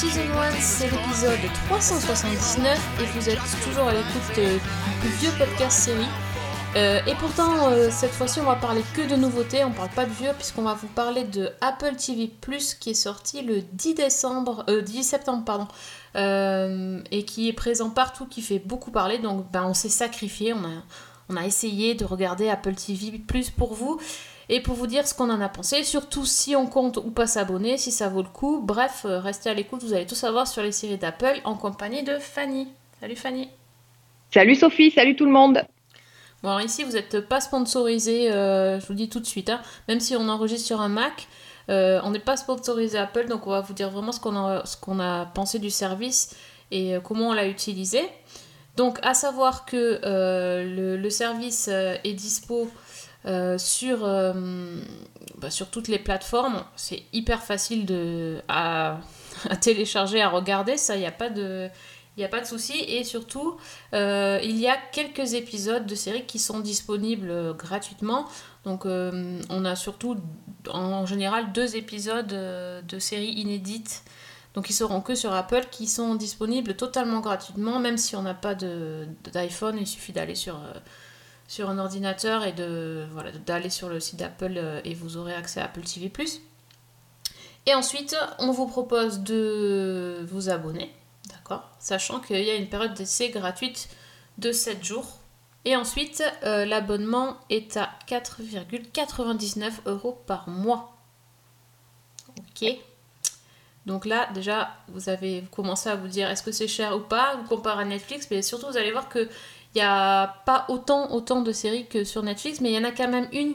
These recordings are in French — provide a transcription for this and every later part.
Season 1, c'est l'épisode 379 et vous êtes toujours à l'écoute euh, du vieux podcast série. Euh, et pourtant, euh, cette fois-ci, on va parler que de nouveautés, on parle pas de vieux puisqu'on va vous parler de Apple TV Plus qui est sorti le 10 décembre, euh, 10 septembre pardon, euh, et qui est présent partout, qui fait beaucoup parler. Donc, ben, on s'est sacrifié, on a, on a essayé de regarder Apple TV Plus pour vous et pour vous dire ce qu'on en a pensé, surtout si on compte ou pas s'abonner, si ça vaut le coup. Bref, euh, restez à l'écoute, vous allez tout savoir sur les séries d'Apple en compagnie de Fanny. Salut Fanny. Salut Sophie, salut tout le monde. Bon, alors ici, vous n'êtes pas sponsorisé, euh, je vous le dis tout de suite, hein. même si on enregistre sur un Mac, euh, on n'est pas sponsorisé Apple, donc on va vous dire vraiment ce qu'on a, ce qu'on a pensé du service et comment on l'a utilisé. Donc, à savoir que euh, le, le service est dispo euh, sur, euh, bah, sur toutes les plateformes. C'est hyper facile de, à, télécharger, à regarder, ça, il n'y a pas de... A pas de souci et surtout, euh, il y a quelques épisodes de séries qui sont disponibles gratuitement. Donc, on a surtout en général deux épisodes de séries inédites. Donc, ils seront que sur Apple, qui sont disponibles totalement gratuitement, même si on n'a pas d'iPhone. Il suffit d'aller sur, sur un ordinateur et de voilà, d'aller sur le site d'Apple euh, et vous aurez accès à Apple TV+. Et ensuite, on vous propose de vous abonner, d'accord? Sachant qu'il y a une période d'essai gratuite de 7 jours. Et ensuite, euh, l'abonnement est à 4,99 euros par mois. Ok? Donc là, déjà, vous avez commencé à vous dire est-ce que c'est cher ou pas? Vous comparez à Netflix, mais surtout, vous allez voir que il n'y a pas autant, autant de séries que sur Netflix, mais il y en a quand même une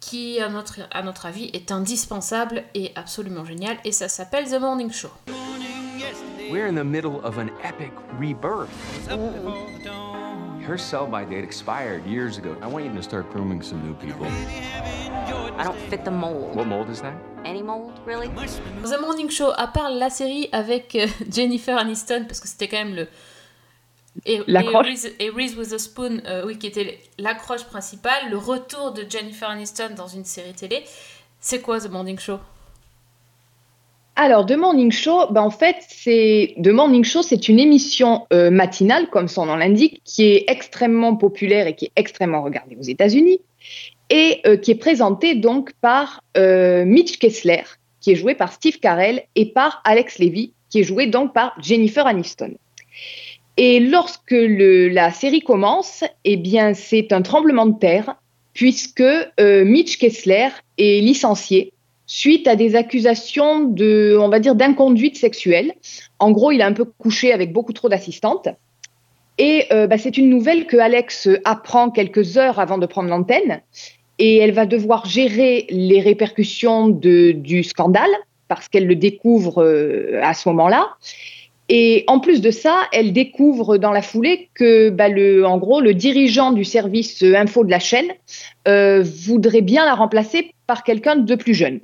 qui, à notre, à notre avis, est indispensable et absolument géniale, et ça s'appelle The Morning Show. We're in the middle of an epic rebirth. Her sell by date expired years ago. I want you to start grooming some new people. I don't fit the mold. What mold is that? Any mold, really? The Morning Show, à part la série avec euh, Jennifer Aniston, parce que c'était quand même le. Et, L'accroche. et Reese, et Reese Witherspoon, euh, oui, qui était l'accroche principale, le retour de Jennifer Aniston dans une série télé. C'est quoi The Morning Show? Alors, The Morning Show, ben, en fait, c'est The Morning Show, c'est une émission euh, matinale, comme son nom l'indique, qui est extrêmement populaire et qui est extrêmement regardée aux États-Unis, et euh, qui est présentée donc par euh, Mitch Kessler, qui est joué par Steve Carell, et par Alex Levy, qui est joué donc par Jennifer Aniston. Et lorsque la série commence, eh bien, c'est un tremblement de terre, puisque euh, Mitch Kessler est licencié suite à des accusations de, on va dire, d'inconduite sexuelle. En gros, il a un peu couché avec beaucoup trop d'assistantes. Et euh, bah, c'est une nouvelle que Alex apprend quelques heures avant de prendre l'antenne. Et elle va devoir gérer les répercussions du scandale, parce qu'elle le découvre euh, à ce moment-là. Et en plus de ça, elle découvre dans la foulée que, bah, le, en gros, le dirigeant du service euh, info de la chaîne euh, voudrait bien la remplacer par quelqu'un de plus jeune.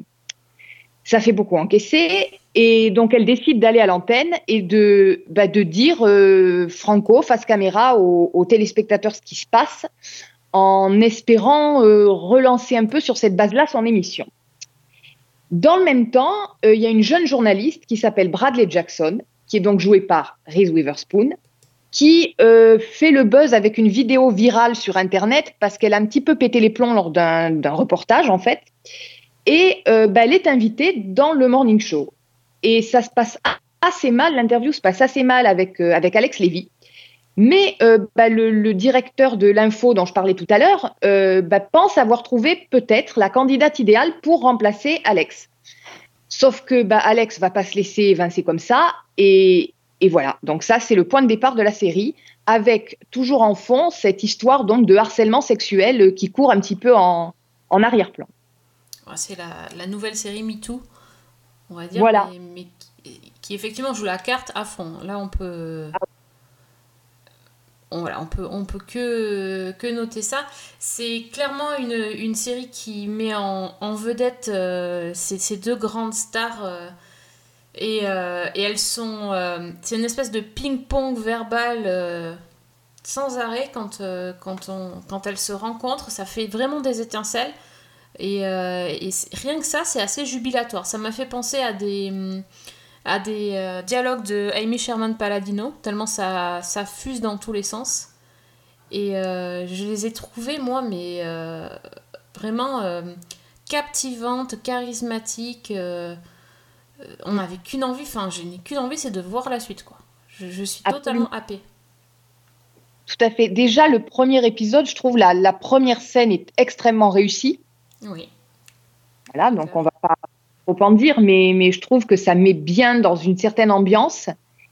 Ça fait beaucoup encaisser et donc elle décide d'aller à l'antenne et de, bah, de dire euh, franco, face caméra, aux, aux téléspectateurs ce qui se passe en espérant euh, relancer un peu sur cette base-là son émission. Dans le même temps, euh, il y a une jeune journaliste qui s'appelle Bradley Jackson, qui est donc jouée par Reese Witherspoon, qui euh, fait le buzz avec une vidéo virale sur Internet parce qu'elle a un petit peu pété les plombs lors d'un reportage, en fait. Et euh, bah, elle est invitée dans le morning show. Et ça se passe assez mal, l'interview se passe assez mal avec, euh, avec Alex Lévy. Mais bah, le, directeur de l'info dont je parlais tout à l'heure bah, pense avoir trouvé peut-être la candidate idéale pour remplacer Alex. Sauf que bah, Alex va pas se laisser évincer comme ça. Et, et voilà, donc ça c'est le point de départ de la série, avec toujours en fond cette histoire donc de harcèlement sexuel euh, qui court un petit peu en, en arrière-plan. Ouais, C'est la, la nouvelle série MeToo, on va dire, Voilà. mais, mais qui, qui effectivement joue la carte à fond. Là, on peut. On, voilà, peut, que, noter ça. C'est clairement une, série qui met en, vedette euh, ces, ces deux grandes stars. euh, et, euh, et elles sont. c'est une espèce de ping-pong verbal sans arrêt quand, elles se rencontrent. Ça fait vraiment des étincelles. Et, rien que ça, c'est assez jubilatoire. Ça m'a fait penser à des, à des euh, dialogues de Amy Sherman Palladino, tellement ça, ça fuse dans tous les sens. Et euh, je les ai trouvées, moi, mais euh, vraiment captivantes, charismatiques. on n'avait qu'une envie, enfin, je n'ai qu'une envie, c'est de voir la suite, quoi. Je, je suis Absolument. totalement happée. Tout à fait. Déjà, le premier épisode, je trouve la, la première scène est extrêmement réussie. Oui. Voilà, donc on va pas trop en dire, mais, je trouve que ça met bien dans une certaine ambiance.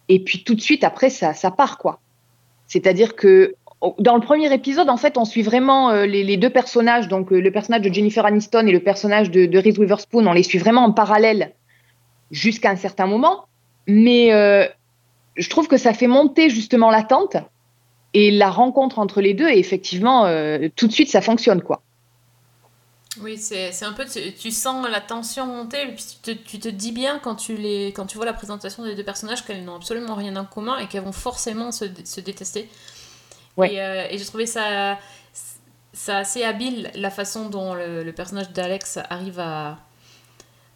Et puis tout de suite, après, ça, part, quoi. C'est-à-dire que dans le premier épisode, en fait, on suit vraiment euh, les, deux personnages, donc euh, le personnage de Jennifer Aniston et le personnage de, de Reese Witherspoon, on les suit vraiment en parallèle jusqu'à un certain moment. Mais euh, je trouve que ça fait monter justement l'attente et la rencontre entre les deux, et effectivement, tout de suite, ça fonctionne, quoi. Oui, c'est un peu. Tu, tu sens la tension monter, et puis tu te, tu te dis bien quand tu, les, quand tu vois la présentation des deux personnages qu'elles n'ont absolument rien en commun et qu'elles vont forcément se, se détester. Ouais. Et, euh, et j'ai trouvé ça, ça assez habile, la façon dont le, le personnage d'Alex arrive à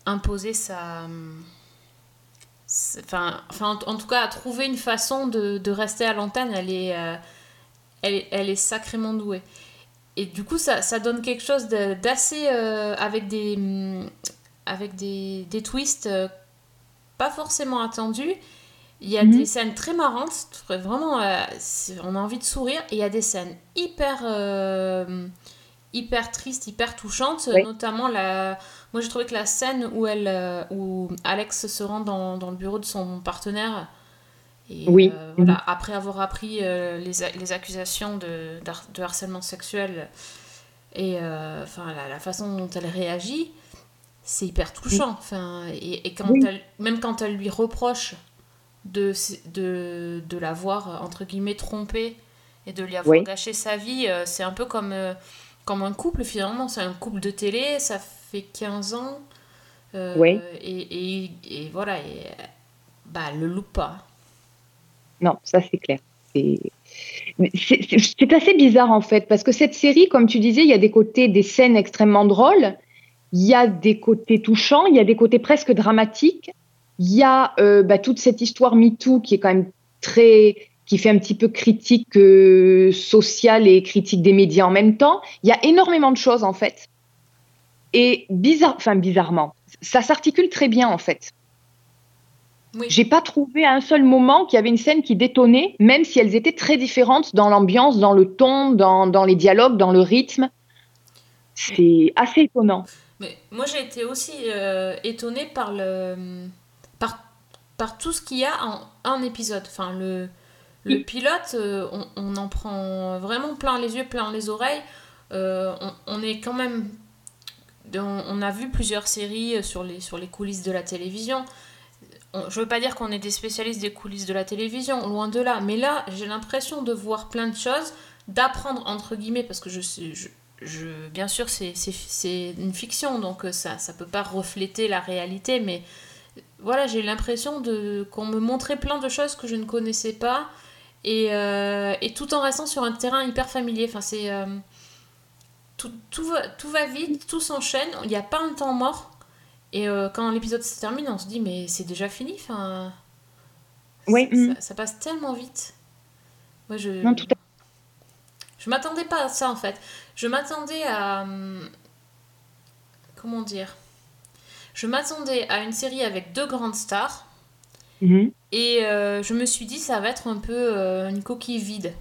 imposer sa. Enfin, enfin, en, en tout cas, à trouver une façon de, de rester à l'antenne, elle est, euh, elle, elle est sacrément douée. Et du coup, ça, ça donne quelque chose d'assez. euh, avec des. hum, avec des, des twists euh, pas forcément attendus. Il y a Mhm. des scènes très marrantes, vraiment, euh, on a envie de sourire. Et il y a des scènes hyper, euh, hyper tristes, hyper touchantes, Oui. notamment la. Moi, j'ai trouvé que la scène où elle, où Alex se rend dans, dans le bureau de son partenaire. Et, Oui. euh, voilà, après avoir appris euh, les, les accusations de, de harcèlement sexuel et euh, enfin la, la façon dont elle réagit, c'est hyper touchant. Enfin, et, et quand Oui. elle, même quand elle lui reproche de, de, de l'avoir, entre guillemets, trompée et de lui avoir Oui. gâché sa vie, c'est un peu comme, comme un couple finalement. C'est un couple de télé, ça fait 15 ans. euh, Oui. et, et, et voilà, et, bah, elle le loupe pas. Non, ça c'est clair. C'est assez bizarre en fait, parce que cette série, comme tu disais, il y a des côtés, des scènes extrêmement drôles, il y a des côtés touchants, il y a des côtés presque dramatiques, il y a euh, bah, toute cette histoire MeToo qui est quand même très qui fait un petit peu critique euh, sociale et critique des médias en même temps. Il y a énormément de choses en fait. Et bizarre, enfin bizarrement, ça s'articule très bien en fait. Oui. J'ai pas trouvé à un seul moment qu'il y avait une scène qui détonnait, même si elles étaient très différentes dans l'ambiance, dans le ton, dans, dans les dialogues, dans le rythme. C'est assez étonnant. Mais moi j'ai été aussi euh, étonnée par le par, par tout ce qu'il y a en un épisode. Enfin le le pilote, euh, on, on en prend vraiment plein les yeux, plein les oreilles. Euh, on, on est quand même on, on a vu plusieurs séries sur les sur les coulisses de la télévision. On- je veux pas dire qu'on est des spécialistes des coulisses de la télévision, loin de là. Mais là, j'ai l'impression de voir plein de choses, d'apprendre entre guillemets, parce que je bien sûr, c'est, une fiction, donc euh, ça ça peut pas refléter la réalité, mais voilà, j'ai l'impression qu'on me montrait plein de choses que je ne connaissais pas, et, euh, tout en restant sur un terrain hyper familier. Enfin, c'est, euh, tout, tout, va, tout va vite, tout s'enchaîne, il n'y a pas un temps mort, et euh, quand l'épisode se termine, on se dit, mais c'est déjà fini, enfin... Mm. ça- ça passe tellement vite. Moi, je... Non, tout à Je m'attendais pas à ça en fait. Je m'attendais à. hum, Comment dire? Je m'attendais à une série avec deux grandes stars. Mhm. Et euh, je me suis dit, ça va être un peu euh, une coquille vide.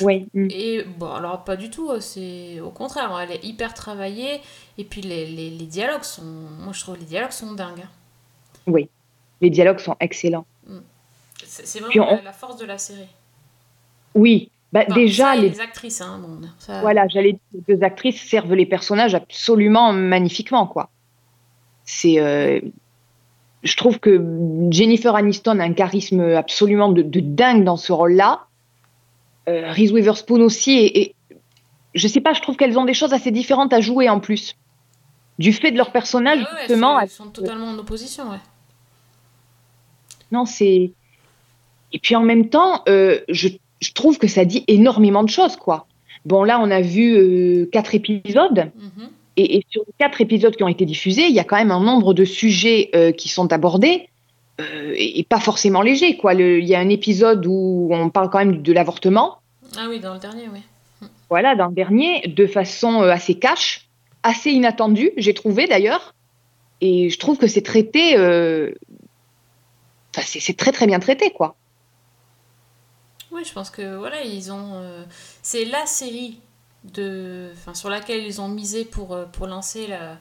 Oui. mm. Et bon, alors pas du tout, euh, c'est au contraire, elle est hyper travaillée. Et puis les, les, les dialogues sont. Moi je trouve les dialogues sont dingues. hein. Les dialogues sont excellents. C'est c'est vraiment on- la, force de la série. Oui. Bah, Enfin, déjà, les, les actrices, hein, bon, ça- voilà, j'allais dire, les deux actrices servent les personnages absolument magnifiquement, quoi. C'est, euh, je trouve que Jennifer Aniston a un charisme absolument de, de dingue dans ce rôle-là. Euh, Reese Witherspoon aussi, et, et je sais pas, je trouve qu'elles ont des choses assez différentes à jouer en plus. Du fait de leur personnage, ouais, justement, ils sont totalement en opposition, ouais. Non, c'est. Et puis en même temps, euh, je, je trouve que ça dit énormément de choses, quoi. Bon, là, on a vu euh, quatre épisodes. Mhm. Et, et sur les quatre épisodes qui ont été diffusés, il y a quand même un nombre de sujets euh, qui sont abordés euh, et, et pas forcément légers. Quoi. Il y a un épisode où on parle quand même de l'avortement, Ah oui, dans le dernier, oui. voilà, dans le dernier, de façon euh, assez cash, assez inattendue, j'ai trouvé d'ailleurs. Et je trouve que c'est traité. euh, enfin, c'est très très bien traité, quoi. Oui, je pense que voilà, ils ont. euh, c'est la série de, enfin, sur laquelle ils ont misé pour, pour lancer la,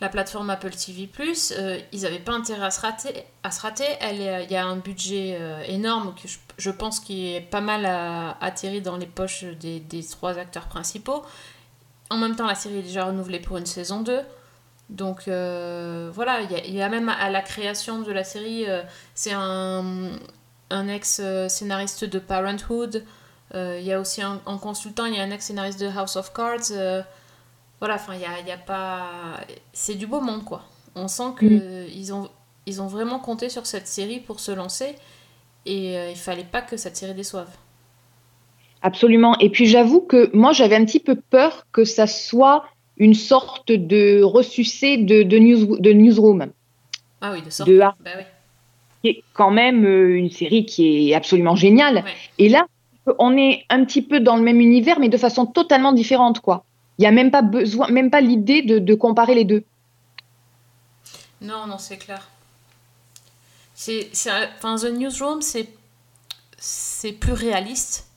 la plateforme Apple TV. Euh, ils n'avaient pas intérêt à se rater. À se rater. Est- Il y a un budget euh, énorme que je, pense qui est pas mal à- atterri dans les poches des, trois acteurs principaux. En même temps, la série est déjà renouvelée pour une saison 2. Donc euh, voilà, il y, a- même à la création de la série, euh, c'est un, ex-scénariste de Parenthood. Euh, il y a aussi un, en consultant, il y a un ex-scénariste de House of Cards. Voilà, enfin, il y a, il y a pas. C'est du beau monde, quoi. On sent que ils ont, ils ont vraiment compté sur cette série pour se lancer. Et euh, il fallait pas que cette série déçoive. Absolument. Et puis j'avoue que moi j'avais un petit peu peur que ça soit une sorte de ressucé de, de, news, de newsroom, Ah oui, de sorte. de Bah oui. qui est quand même euh, une série qui est absolument géniale. Ouais. Et là, on est un petit peu dans le même univers, mais de façon totalement différente, quoi. Il n'y a même pas besoin, même pas l'idée de, de comparer les deux. Non, non, c'est clair. C'est, enfin, The Newsroom, c'est, c'est plus réaliste.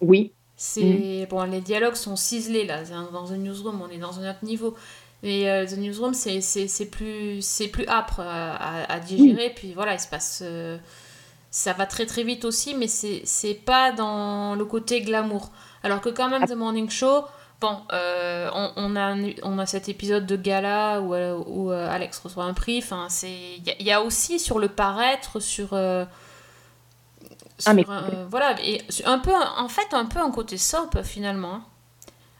Oui, C'est bon, les dialogues sont ciselés là. Dans The Newsroom, on est dans un autre niveau. Mais euh, The Newsroom, c'est, c'est, c'est plus c'est plus âpre à, à- à digérer. Puis voilà, il se passe. euh, ça va très très vite aussi, mais c'est, c'est pas dans le côté glamour. Alors que quand même, The Morning Show. Bon, euh, on, on a, on a cet épisode de gala où, euh, où, euh, Alex reçoit un prix. Enfin, c'est il y, a- il y a aussi sur le paraître, sur euh, Ah, mais voilà, et un peu, en fait, un peu un côté soap finalement.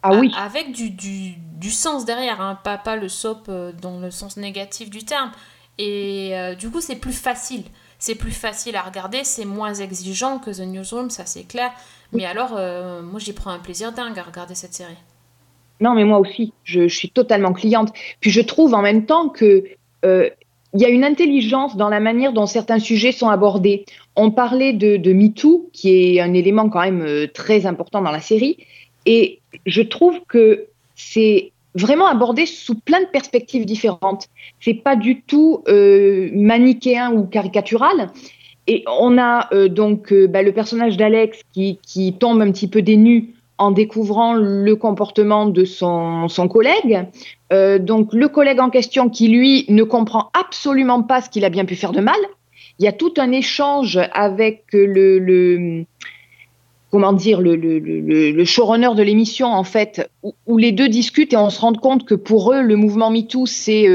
ah A- oui, Avec du, du, du sens derrière, hein, pas, pas le soap dans le sens négatif du terme. Et du coup, c'est plus facile. C'est plus facile à regarder, c'est moins exigeant que The Newsroom, ça c'est clair. Mais alors, euh, moi j'y prends un plaisir dingue à regarder cette série. non, mais moi aussi, je, suis totalement cliente. Puis je trouve en même temps que euh, il y a une intelligence dans la manière dont certains sujets sont abordés. On parlait de, de MeToo, qui est un élément quand même euh, très important dans la série, et je trouve que c'est vraiment abordé sous plein de perspectives différentes. C'est pas du tout manichéen ou caricatural. Et on a euh, donc euh, bah, le personnage d'Alex qui, tombe un petit peu nues en découvrant le comportement de son, collègue. Euh, donc le collègue en question qui, lui, ne comprend absolument pas ce qu'il a bien pu faire de mal. Il y a tout un échange avec le, comment dire, le, showrunner de l'émission, en fait, où, les deux discutent et on se rend compte que pour eux, le mouvement MeToo, c'est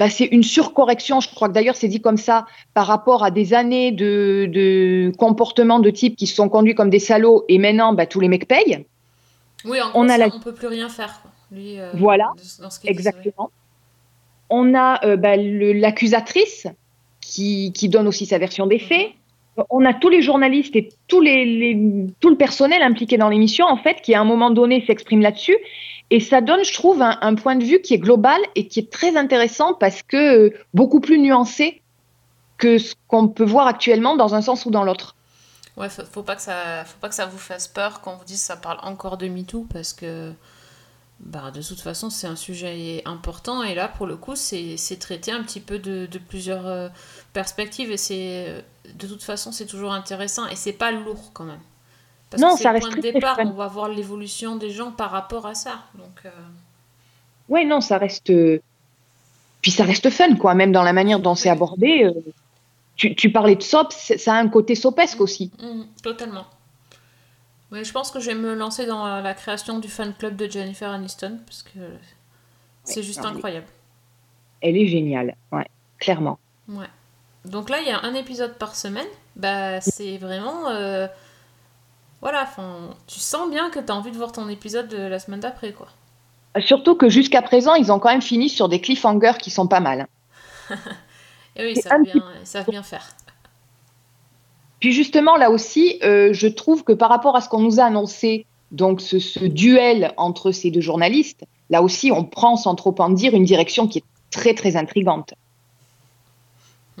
bah, c'est une surcorrection, je crois que d'ailleurs c'est dit comme ça, par rapport à des années de, de comportements de type qui se sont conduits comme des salauds et maintenant bah, tous les mecs payent. Oui, en On gros, a ça, la- on peut plus rien faire. quoi. Lui, euh, Voilà, dans ce. Exactement. On a euh, bah, l'accusatrice qui, qui donne aussi sa version des faits. On a tous les journalistes et tout le personnel impliqué dans l'émission, en fait, qui à un moment donné s'exprime là-dessus. Et ça donne, je trouve, un, point de vue qui est global et qui est très intéressant parce que euh, beaucoup plus nuancé que ce qu'on peut voir actuellement dans un sens ou dans l'autre. Ouais, faut, faut pas que ça, faut pas que ça vous fasse peur quand vous dit que ça parle encore de MeToo parce que, bah, de toute façon, c'est un sujet important et là, pour le coup, c'est traité un petit peu de, de plusieurs euh, perspectives et c'est, euh, de toute façon, c'est toujours intéressant et c'est pas lourd quand même. Parce Non, que c'est ça le reste point de départ, on va voir l'évolution des gens par rapport à ça. Donc, euh, Ouais, non, ça reste. Puis ça reste fun, quoi, même dans la manière dont c'est abordé. Tu, tu parlais de c'est- ça a un côté sopesque aussi. mm, totalement. Mais je pense que je vais me lancer dans la, la création du fan club de Jennifer Aniston parce que c'est juste non, incroyable. Elle est géniale, ouais, clairement. Ouais. Donc là, il y a un épisode par semaine. Bah, c'est vraiment. euh, Voilà, enfin, tu sens bien que tu as envie de voir ton épisode de la semaine d'après, quoi. Surtout que jusqu'à présent, ils ont quand même fini sur des cliffhangers qui sont pas mal. Et oui, ils savent bien, ils savent bien faire. Puis justement, là aussi, euh, je trouve que par rapport à ce qu'on nous a annoncé, donc ce, ce duel entre ces deux journalistes, là aussi, on prend, sans trop en dire, une direction qui est très, très intrigante.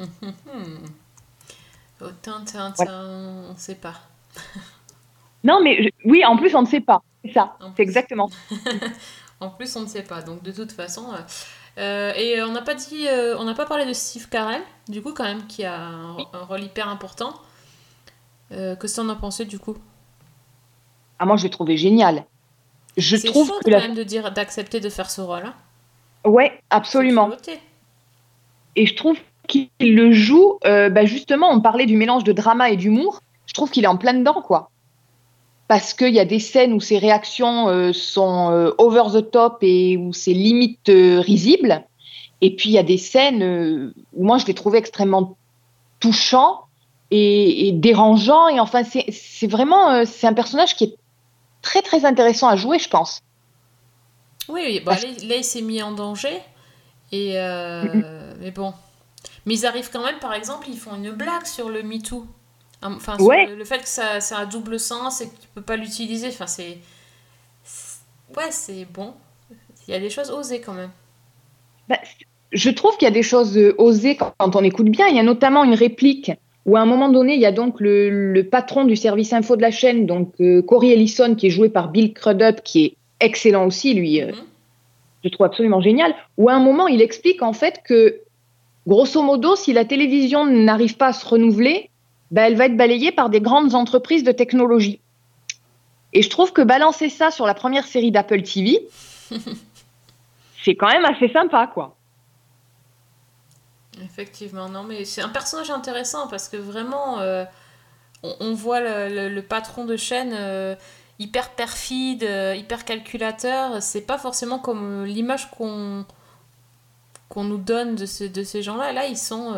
Au Tintin, Voilà. on ne sait pas. Non, mais je- oui, en plus, on ne sait pas. C'est ça, c'est exactement. En plus, on ne sait pas. Donc, de toute façon. euh, euh, et on n'a pas dit, euh, on n'a pas parlé de Steve Carell, du coup, quand même, qui a un, un rôle hyper important. Euh, Qu'est-ce que t'en as pensé, du coup? Ah, moi, je l'ai trouvé génial. Je trouve chaud que quand la... même de dire d'accepter de faire ce rôle. Hein. Ouais, absolument. Et je trouve qu'il le joue, euh, bah, justement, on parlait du mélange de drama et d'humour. Je trouve qu'il est en plein dedans, quoi. Parce qu'il y a des scènes où ses réactions euh, sont over the top et où c'est limite risible. Et puis il y a des scènes où moi je l'ai trouvé extrêmement touchant et, et dérangeant. Et enfin, c'est vraiment euh, c'est un personnage qui est très très intéressant à jouer, je pense. Oui, oui. Parce- là, là, il s'est mis en danger. Et euh. Mais bon. Mais ils arrivent quand même, par exemple, ils font une blague sur le MeToo. Enfin, sur Ouais. le, le fait que ça, ça a double sens et que tu peux pas l'utiliser. Enfin, c'est. Ouais, c'est bon. Il y a des choses osées quand même. Bah, je trouve qu'il y a des choses euh, osées quand on écoute bien. Il y a notamment une réplique où à un moment donné, il y a donc le, le patron du service info de la chaîne, donc euh, Corey Ellison, qui est joué par Bill Crudup, qui est excellent aussi, lui, euh, Mhm. je trouve absolument génial, où à un moment, il explique en fait que, grosso modo, si la télévision n'arrive pas à se renouveler, bah, elle va être balayée par des grandes entreprises de technologie. Et je trouve que balancer ça sur la première série d'Apple TV, c'est quand même assez sympa, quoi. Effectivement, non, mais c'est un personnage intéressant parce que vraiment, euh, on, voit le, patron de chaîne euh, hyper perfide, euh, hyper calculateur. C'est pas forcément comme l'image qu'on qu'on nous donne de, ce- de ces gens-là. Là, ils sont.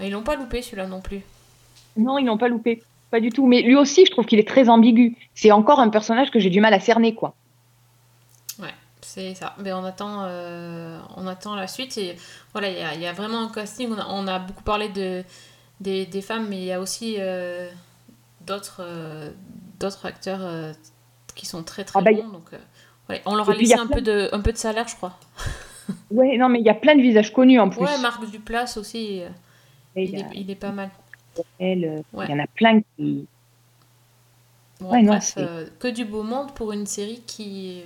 Ils l'ont pas loupé celui-là non plus. Non, ils n'ont pas loupé. Pas du tout. Mais lui aussi, je trouve qu'il est très ambigu. C'est encore un personnage que j'ai du mal à cerner, quoi. C'est ça. Mais on attend, euh, on attend la suite. Et voilà, il y a, il y a vraiment un casting. On a, on a beaucoup parlé de, des, des femmes, mais il y a aussi euh, d'autres euh, d'autres acteurs qui sont très très Ah bah, bons. Donc, ouais, on leur a laissé un plein peu, de, un peu de salaire, je crois. Ouais, non, mais il y a plein de visages connus en plus. Ouais, Marc Duplass aussi, il, est, il est pas mal. Ouais. il y en a plein qui. Bon, Ouais, non, bref, c'est- euh, que du beau monde pour une série qui.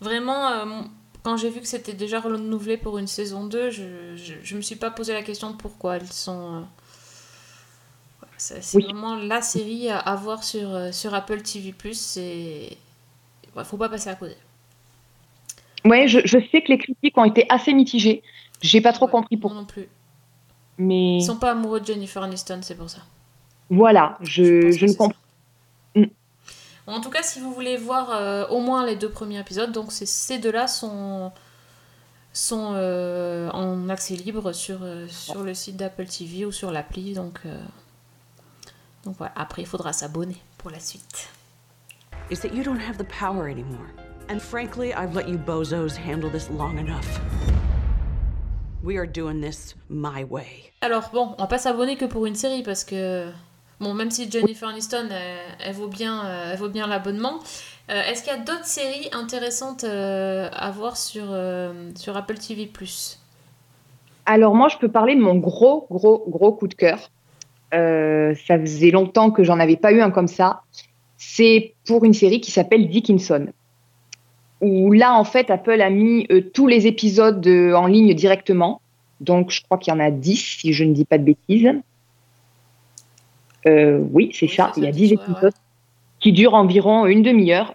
Vraiment, euh, quand j'ai vu que c'était déjà renouvelé pour une saison 2, je, je, je me suis pas posé la question de pourquoi elles sont. euh, ouais, c'est Oui. vraiment la série à, à voir sur, sur Apple TV. C'est. Ouais, faut pas passer à côté. Ouais, je, je sais que les critiques ont été assez mitigées. J'ai pas trop compris pourquoi. non plus. Mais Ils sont pas amoureux de Jennifer Aniston, c'est pour ça. voilà, Je je, ne comprends. En tout cas, si vous voulez voir euh, au moins les deux premiers épisodes, donc ces deux-là sont, sont euh, en accès libre sur, euh, sur le site d'Apple TV ou sur l'appli. Donc, donc voilà, après il faudra s'abonner pour la suite. is that you don't have the power anymore. And frankly, I've let you bozos handle this long enough. We are doing this my way. Alors bon, on va pas s'abonner que pour une série parce que bon, même si Jennifer Aniston elle, vaut bien, euh, elle vaut bien l'abonnement. euh, Est-ce qu'il y a d'autres séries intéressantes euh, à voir sur, sur Apple TV Alors moi, je peux parler de mon gros, gros, gros coup de cœur. Ça faisait longtemps que j'en avais pas eu un comme ça. C'est pour une série qui s'appelle Dickinson. Où là, en fait, Apple a mis tous les épisodes en ligne directement. Donc, je crois qu'il y en a 10, si je ne dis pas de bêtises. Euh, oui, c'est Oui, ça. Il y a ça, 10 ouais, épisodes qui durent environ une demi-heure.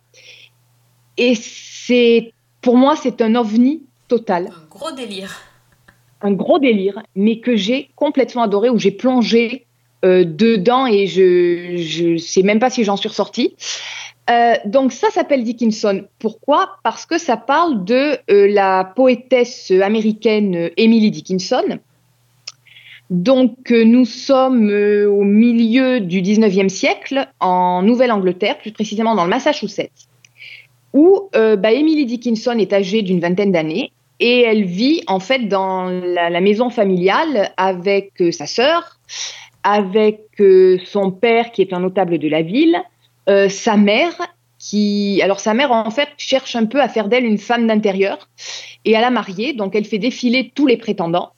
Et c'est, pour moi, c'est un ovni total Un gros délire. un gros délire, mais que j'ai complètement adoré, où j'ai plongé euh, dedans et je je sais même pas si j'en suis ressortie. Euh, donc ça s'appelle Dickinson. Pourquoi? Parce que ça parle de la poétesse américaine Emily Dickinson. Donc euh, nous sommes euh, au milieu du 19e siècle en Nouvelle-Angleterre, plus précisément dans le Massachusetts, où euh, bah, Emily Dickinson est âgée d'une vingtaine d'années et elle vit en fait dans la, maison familiale avec sa sœur, avec son père qui est un notable de la ville, sa mère qui, alors sa mère en fait cherche un peu à faire d'elle une femme d'intérieur et à la marier, donc elle fait défiler tous les prétendants.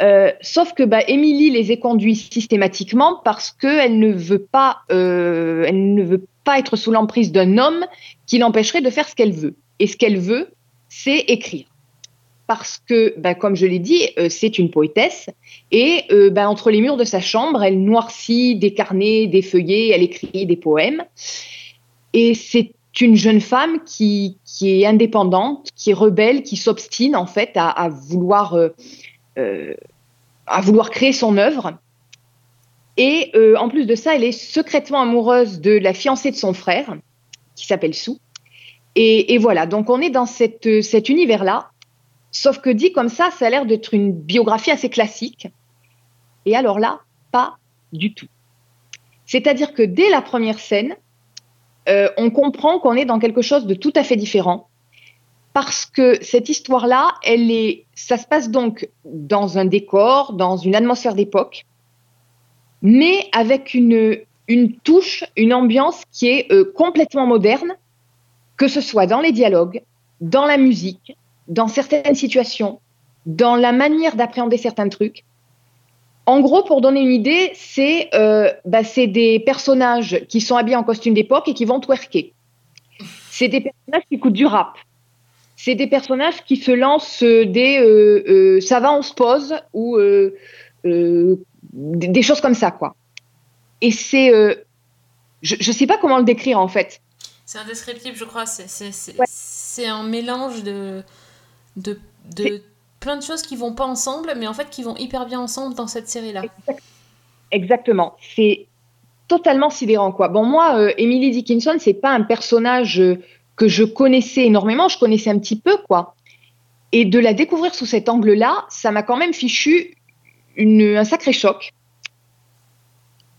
Euh, sauf que bah, Émilie les éconduit systématiquement parce qu'elle ne veut pas, euh, elle ne veut pas être sous l'emprise d'un homme qui l'empêcherait de faire ce qu'elle veut. Et ce qu'elle veut, c'est écrire. Parce que, bah, comme je l'ai dit, euh, c'est une poétesse et bah, entre les murs de sa chambre, elle noircit des carnets, des feuillets, elle écrit des poèmes. Et c'est une jeune femme qui, est indépendante, qui est rebelle, qui s'obstine en fait à, vouloir à vouloir créer son œuvre. Et euh, en plus de ça, elle est secrètement amoureuse de la fiancée de son frère, qui s'appelle Sue. Et, et voilà, donc on est dans cette, cet univers-là. Sauf que dit comme ça, ça a l'air d'être une biographie assez classique. Et alors là, pas du tout. C'est-à-dire que dès la première scène, euh, on comprend qu'on est dans quelque chose de tout à fait différent. Parce que cette histoire-là, elle est, ça se passe donc dans un décor, dans une atmosphère d'époque, mais avec une, touche, une ambiance qui est euh, complètement moderne, que ce soit dans les dialogues, dans la musique, dans certaines situations, dans la manière d'appréhender certains trucs. En gros, pour donner une idée, c'est euh, bah, des personnages qui sont habillés en costume d'époque et qui vont twerker. C'est des personnages qui écoutent du rap. C'est des personnages qui se lancent euh, des euh, euh, ça va, on se pose ou des, choses comme ça, quoi. Et c'est. je ne sais pas comment le décrire en fait. C'est indescriptible, je crois. C'est Ouais. un mélange de, de, de plein de choses qui vont pas ensemble, mais en fait qui vont hyper bien ensemble dans cette série-là. Exactement. C'est totalement sidérant, quoi. Bon, moi, euh, Emily Dickinson, c'est pas un personnage que je connaissais énormément. Je connaissais un petit peu, quoi. Et de la découvrir sous cet angle-là, ça m'a quand même fichu une, un sacré choc.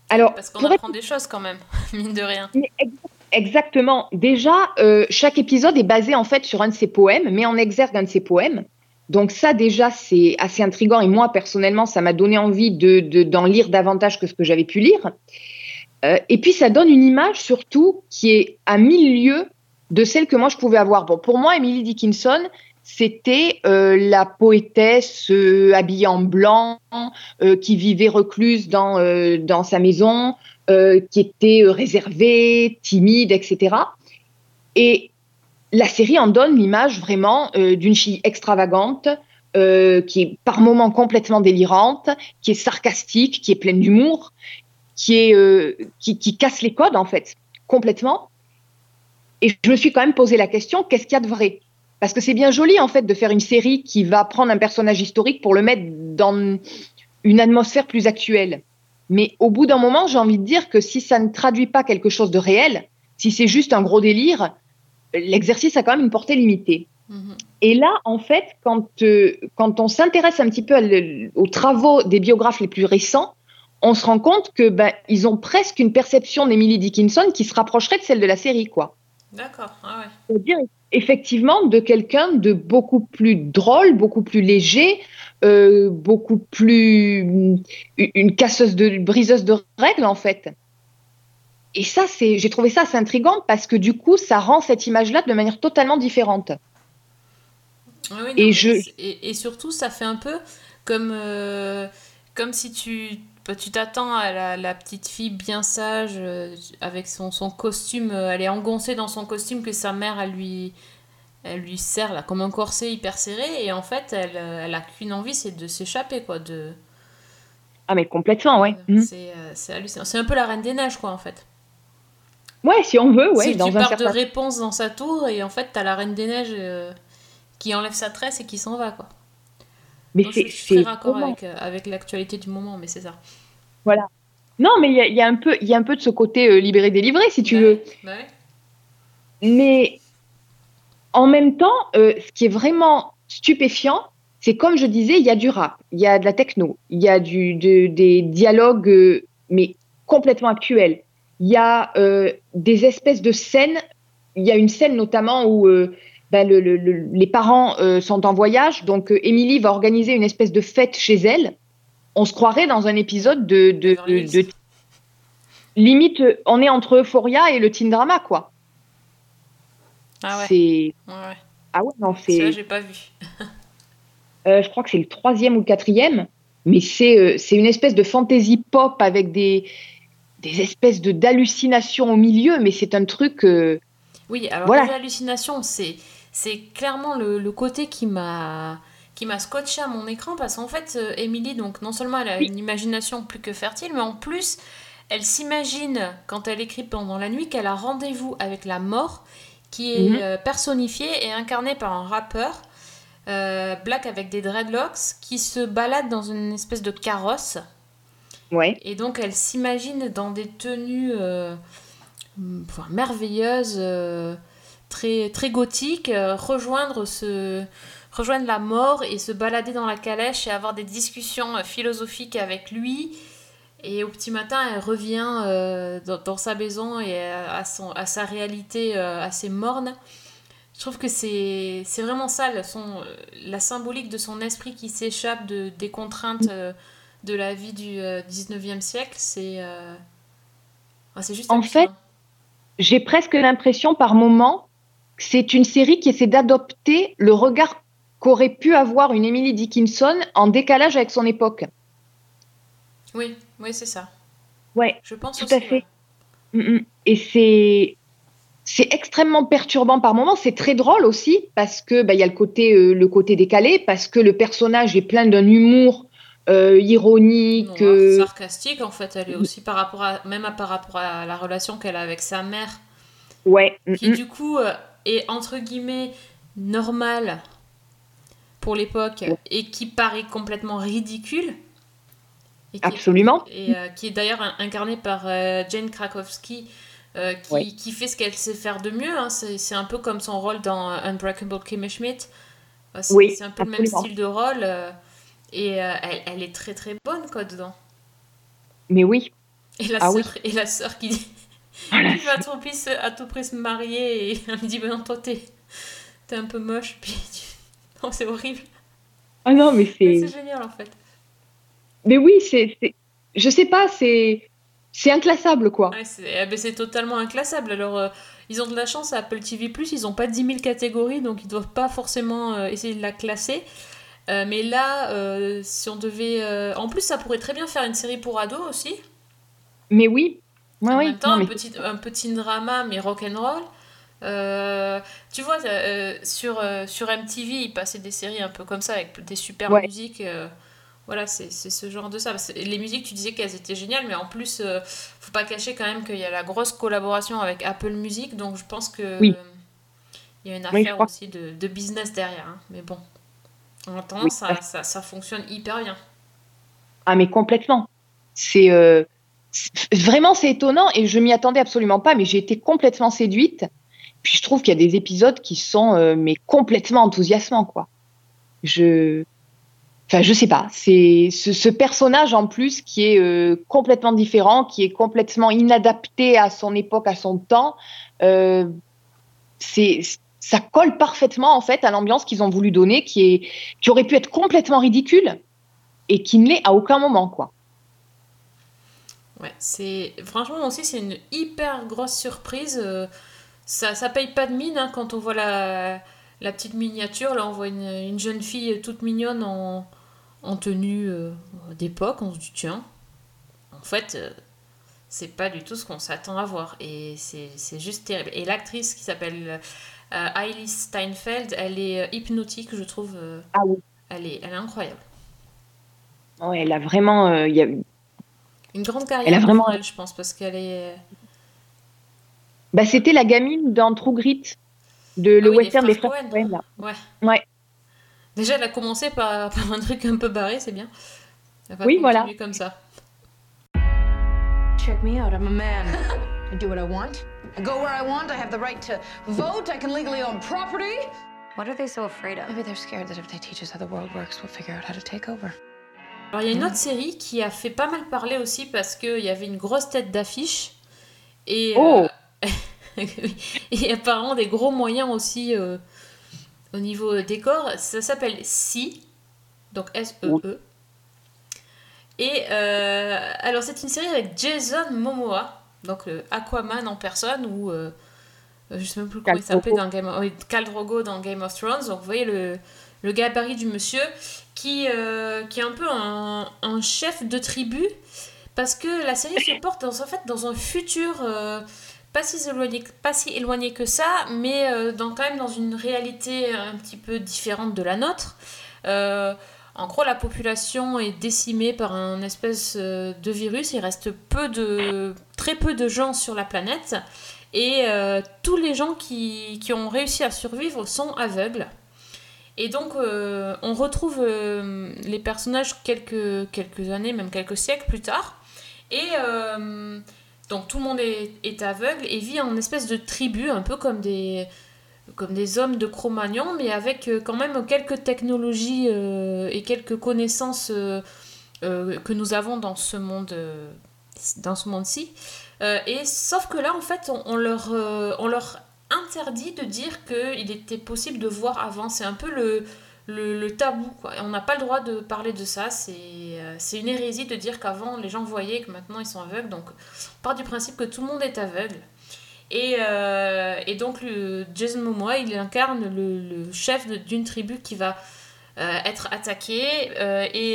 Alors, Parce qu'on être apprend des choses quand même, mine de rien. Exactement. Déjà, euh, chaque épisode est basé en fait sur un de ses poèmes, mais en exergue un de ses poèmes. Donc ça, déjà, c'est assez intriguant. Et moi, personnellement, ça m'a donné envie de, de- d'en lire davantage que ce que j'avais pu lire. Euh, et puis, ça donne une image surtout qui est à mille lieues de celle que moi, je pouvais avoir. Bon, pour moi, Emily Dickinson, c'était euh, la poétesse euh, habillée en blanc, euh, qui vivait recluse dans, euh, dans sa maison, euh, qui était euh, réservée, timide, etc. Et la série en donne l'image vraiment d'une fille extravagante, qui est par moments complètement délirante, qui est sarcastique, qui est pleine d'humour, qui, est, qui, qui casse les codes en fait, complètement. Et je me suis quand même posé la question, qu'est-ce qu'il y a de vrai? Parce que c'est bien joli en fait de faire une série qui va prendre un personnage historique pour le mettre dans une atmosphère plus actuelle. Mais au bout d'un moment, j'ai envie de dire que si ça ne traduit pas quelque chose de réel, si c'est juste un gros délire, l'exercice a quand même une portée limitée. Mhm. Et là, en fait, quand, euh, quand on s'intéresse un petit peu le- aux travaux des biographes les plus récents, on se rend compte que ben, ils ont presque une perception d'Emily Dickinson qui se rapprocherait de celle de la série, quoi. D'accord, ah ouais. C'est-à-dire effectivement de quelqu'un de beaucoup plus drôle, beaucoup plus léger, euh, beaucoup plus une une casseuse de briseuse de règles en fait. Et ça, c'est, j'ai trouvé ça assez intriguant parce que du coup, ça rend cette image-là de manière totalement différente. Oui, oui, non, Et mais je- c'est- et, et surtout, ça fait un peu comme, euh, comme si tu bah, tu t'attends à la, la petite fille bien sage euh, avec son, son costume, euh, elle est engoncée dans son costume que sa mère elle lui, elle lui serre là, comme un corset hyper serré et en fait elle, euh, elle a qu'une envie c'est de s'échapper quoi. De, Ah mais complètement, ouais. Mhm. c'est, euh, c'est hallucinant. C'est un peu la Reine des Neiges quoi en fait. Ouais, si on veut, ouais, si dans tu un pars certain. de réponse dans sa tour et en fait t'as la Reine des Neiges qui enlève sa tresse et qui s'en va quoi. Mais c'est, je, suis très raccord avec, euh, avec l'actualité du moment, mais c'est ça. Voilà. Non, mais il y a, il y a un peu, il y a un peu de ce côté euh, libéré délivré, si tu Bah veux. ouais, bah. Mais en même temps, euh, ce qui est vraiment stupéfiant, c'est comme je disais, il y a du rap, il y a de la techno, il y a du, de- des dialogues, euh, mais complètement actuels. Il y a des espèces de scènes. Il y a une scène notamment où ben, le- le- le- les parents euh, sont en voyage, donc euh, Émilie va organiser une espèce de fête chez elle. on se croirait dans un épisode de, de, Beverly de- Hills. de- limite, on est entre Euphoria et le teen drama, quoi. Ah ouais. C'est ouais, ouais. ah ouais non, c'est j'ai pas vu. euh, je crois que c'est le troisième ou le quatrième, mais c'est euh, c'est une espèce de fantasy pop avec des des espèces de d'hallucinations au milieu, mais c'est un truc. euh, Oui, alors Voilà. les hallucinations, c'est c'est clairement le, le côté qui m'a qui m'a scotché à mon écran parce qu'en fait, euh, Emily, donc non seulement elle a une imagination plus que fertile, mais en plus, elle s'imagine quand elle écrit pendant la nuit qu'elle a rendez-vous avec la mort, qui est Mhm. euh, personnifiée et incarnée par un rappeur. euh, black avec des dreadlocks qui se balade dans une espèce de carrosse ouais. et donc elle s'imagine dans des tenues euh, merveilleuses, euh, très, très gothiques, euh, rejoindre, ce, rejoindre la mort et se balader dans la calèche et avoir des discussions euh, philosophiques avec lui. Et au petit matin, elle revient euh, dans, dans sa maison et à, son, à sa réalité euh, assez morne. Je trouve que c'est vraiment ça, son, la symbolique de son esprit qui s'échappe de, des contraintes euh, de la vie du euh, 19e siècle. C'est juste En fait, J'ai presque l'impression par moment c'est une série qui essaie d'adopter le regard qu'aurait pu avoir une Emily Dickinson en décalage avec son époque. Oui, oui, c'est ça. Ouais, Je pense Tout aussi, à fait. ouais. Mm, mm. Et c'est c'est extrêmement perturbant par moments. C'est très drôle aussi parce que bah, il y a le côté euh, le côté décalé parce que le personnage est plein d'un humour euh, ironique. Noir, euh, sarcastique en fait, elle est aussi par rapport à même à- par rapport à la relation qu'elle a avec sa mère, ouais. mm, qui mm. du coup est entre guillemets normale pour l'époque et qui paraît complètement ridicule. Et qui est- Absolument. et euh, qui est d'ailleurs in- incarnée par euh, Jane Krakowski, euh, qui, fait ce qu'elle sait faire de mieux. hein. C'est un peu comme son rôle dans Unbreakable Kimmy Schmidt. C'est Oui, un peu le même style de rôle. et elle, elle est très très bonne quoi dedans. Mais oui. Et la Ah sœur qui, dit- Ah, la qui va à tout, prix se, à tout prix se marier et elle me dit ben non toi t'es t'es un peu moche puis tu- non c'est horrible. Ah non, mais c'est. c'est génial en fait. Mais oui, c'est. Je sais pas, c'est. C'est inclassable, quoi. Ouais, c'est eh ben, totalement inclassable. Alors, euh, ils ont de la chance à Apple TV+, ils n'ont pas 10 000 catégories, donc ils doivent pas forcément euh, essayer de la classer. Euh, mais là, euh, si on devait... euh, En plus, ça pourrait très bien faire une série pour ados aussi. Mais oui. Ouais, en oui. même temps, Non, un, petit, un petit drama, mais rock'n'roll. Euh, tu vois, euh, sur, euh, sur MTV, ils passaient des séries un peu comme ça, avec des super Ouais. musiques. euh, voilà, c'est ce genre de ça. Les musiques, tu disais qu'elles étaient géniales, mais en plus, faut pas cacher quand même qu'il y a la grosse collaboration avec Apple Music, donc je pense que Oui. il y a une affaire aussi de, de business derrière. hein. Mais bon, en attendant, ça, ça, ça fonctionne hyper bien. Ah, mais complètement. C'est. Vraiment, c'est étonnant et je m'y attendais absolument pas, mais j'ai été complètement séduite. Puis je trouve qu'il y a des épisodes qui sont euh, mais complètement enthousiasmants, quoi. Je. Enfin, je sais pas. C'est ce, ce personnage en plus qui est euh, complètement différent, qui est complètement inadapté à son époque, à son temps. Euh, c'est ça colle parfaitement en fait à l'ambiance qu'ils ont voulu donner, qui est qui aurait pu être complètement ridicule et qui ne l'est à aucun moment, quoi. Ouais, c'est franchement aussi c'est une hyper grosse surprise. euh, ça ça paye pas de mine hein, quand on voit la, la petite miniature. Là on voit une, une jeune fille toute mignonne en, en tenue euh, d'époque. On se dit tiens, en fait euh, c'est pas du tout ce qu'on s'attend à voir et c'est juste terrible. Et l'actrice qui s'appelle euh, Hailey Steinfeld, elle est euh, hypnotique je trouve. Ah oui. Elle est elle est incroyable. Ouais, elle a vraiment, euh, il y a, Une grande carrière Elle a vraiment- devant elle je pense parce qu'elle est bah, c'était la gamine dans True Grit, de Ah le oui, western des frères. Ouais. Ouais. Déjà, elle a commencé par, par un truc un peu barré, c'est bien. Elle va Oui, voilà. comme ça. Check me out. I'm a man. I do what I want. I go where I want. I have the right to vote. I can legally own property. What are they so afraid of? Maybe they're scared that if they teach us how the world works, we'll figure out how to take over. Alors, il y a une autre série qui a fait pas mal parler aussi parce qu'il y avait une grosse tête d'affiche. Et, Oh. euh, et apparemment des gros moyens aussi euh, au niveau décor. Ça s'appelle Si, donc S-E-E. Et euh, alors, c'est une série avec Jason Momoa, donc le Aquaman en personne, ou euh, je sais même plus comment il Khal s'appelait Drogo. dans Game of, oui, Khal Drogo dans Game of Thrones. Donc, vous voyez le, le gabarit du monsieur qui, euh, qui est un peu un, chef de tribu, parce que la série se porte dans, en fait dans un futur. euh, pas si, éloigné, pas si éloigné que ça, mais euh, dans, quand même dans une réalité un petit peu différente de la nôtre. En gros, la population est décimée par un espèce de virus. Il reste peu de, très peu de gens sur la planète. Et tous les gens qui, qui ont réussi à survivre sont aveugles. Et donc, euh, on retrouve euh, les personnages quelques, quelques années, même quelques siècles plus tard. Et euh, donc, tout le monde est, est aveugle et vit en espèce de tribu, un peu comme des, comme des hommes de Cro-Magnon, mais avec quand même quelques technologies et quelques connaissances que nous avons dans ce monde, dans ce monde-ci. Et sauf que là, en fait, on, leur, on leur interdit de dire qu'il était possible de voir avant. C'est un peu le, tabou. Quoi. On n'a pas le droit de parler de ça. C'est euh, c'est une hérésie de dire qu'avant, les gens voyaient, que maintenant, ils sont aveugles. Donc, on part du principe que tout le monde est aveugle. Et, euh, donc, le Jason Momoa, il incarne le, chef d'une tribu qui va euh, être attaquée euh, et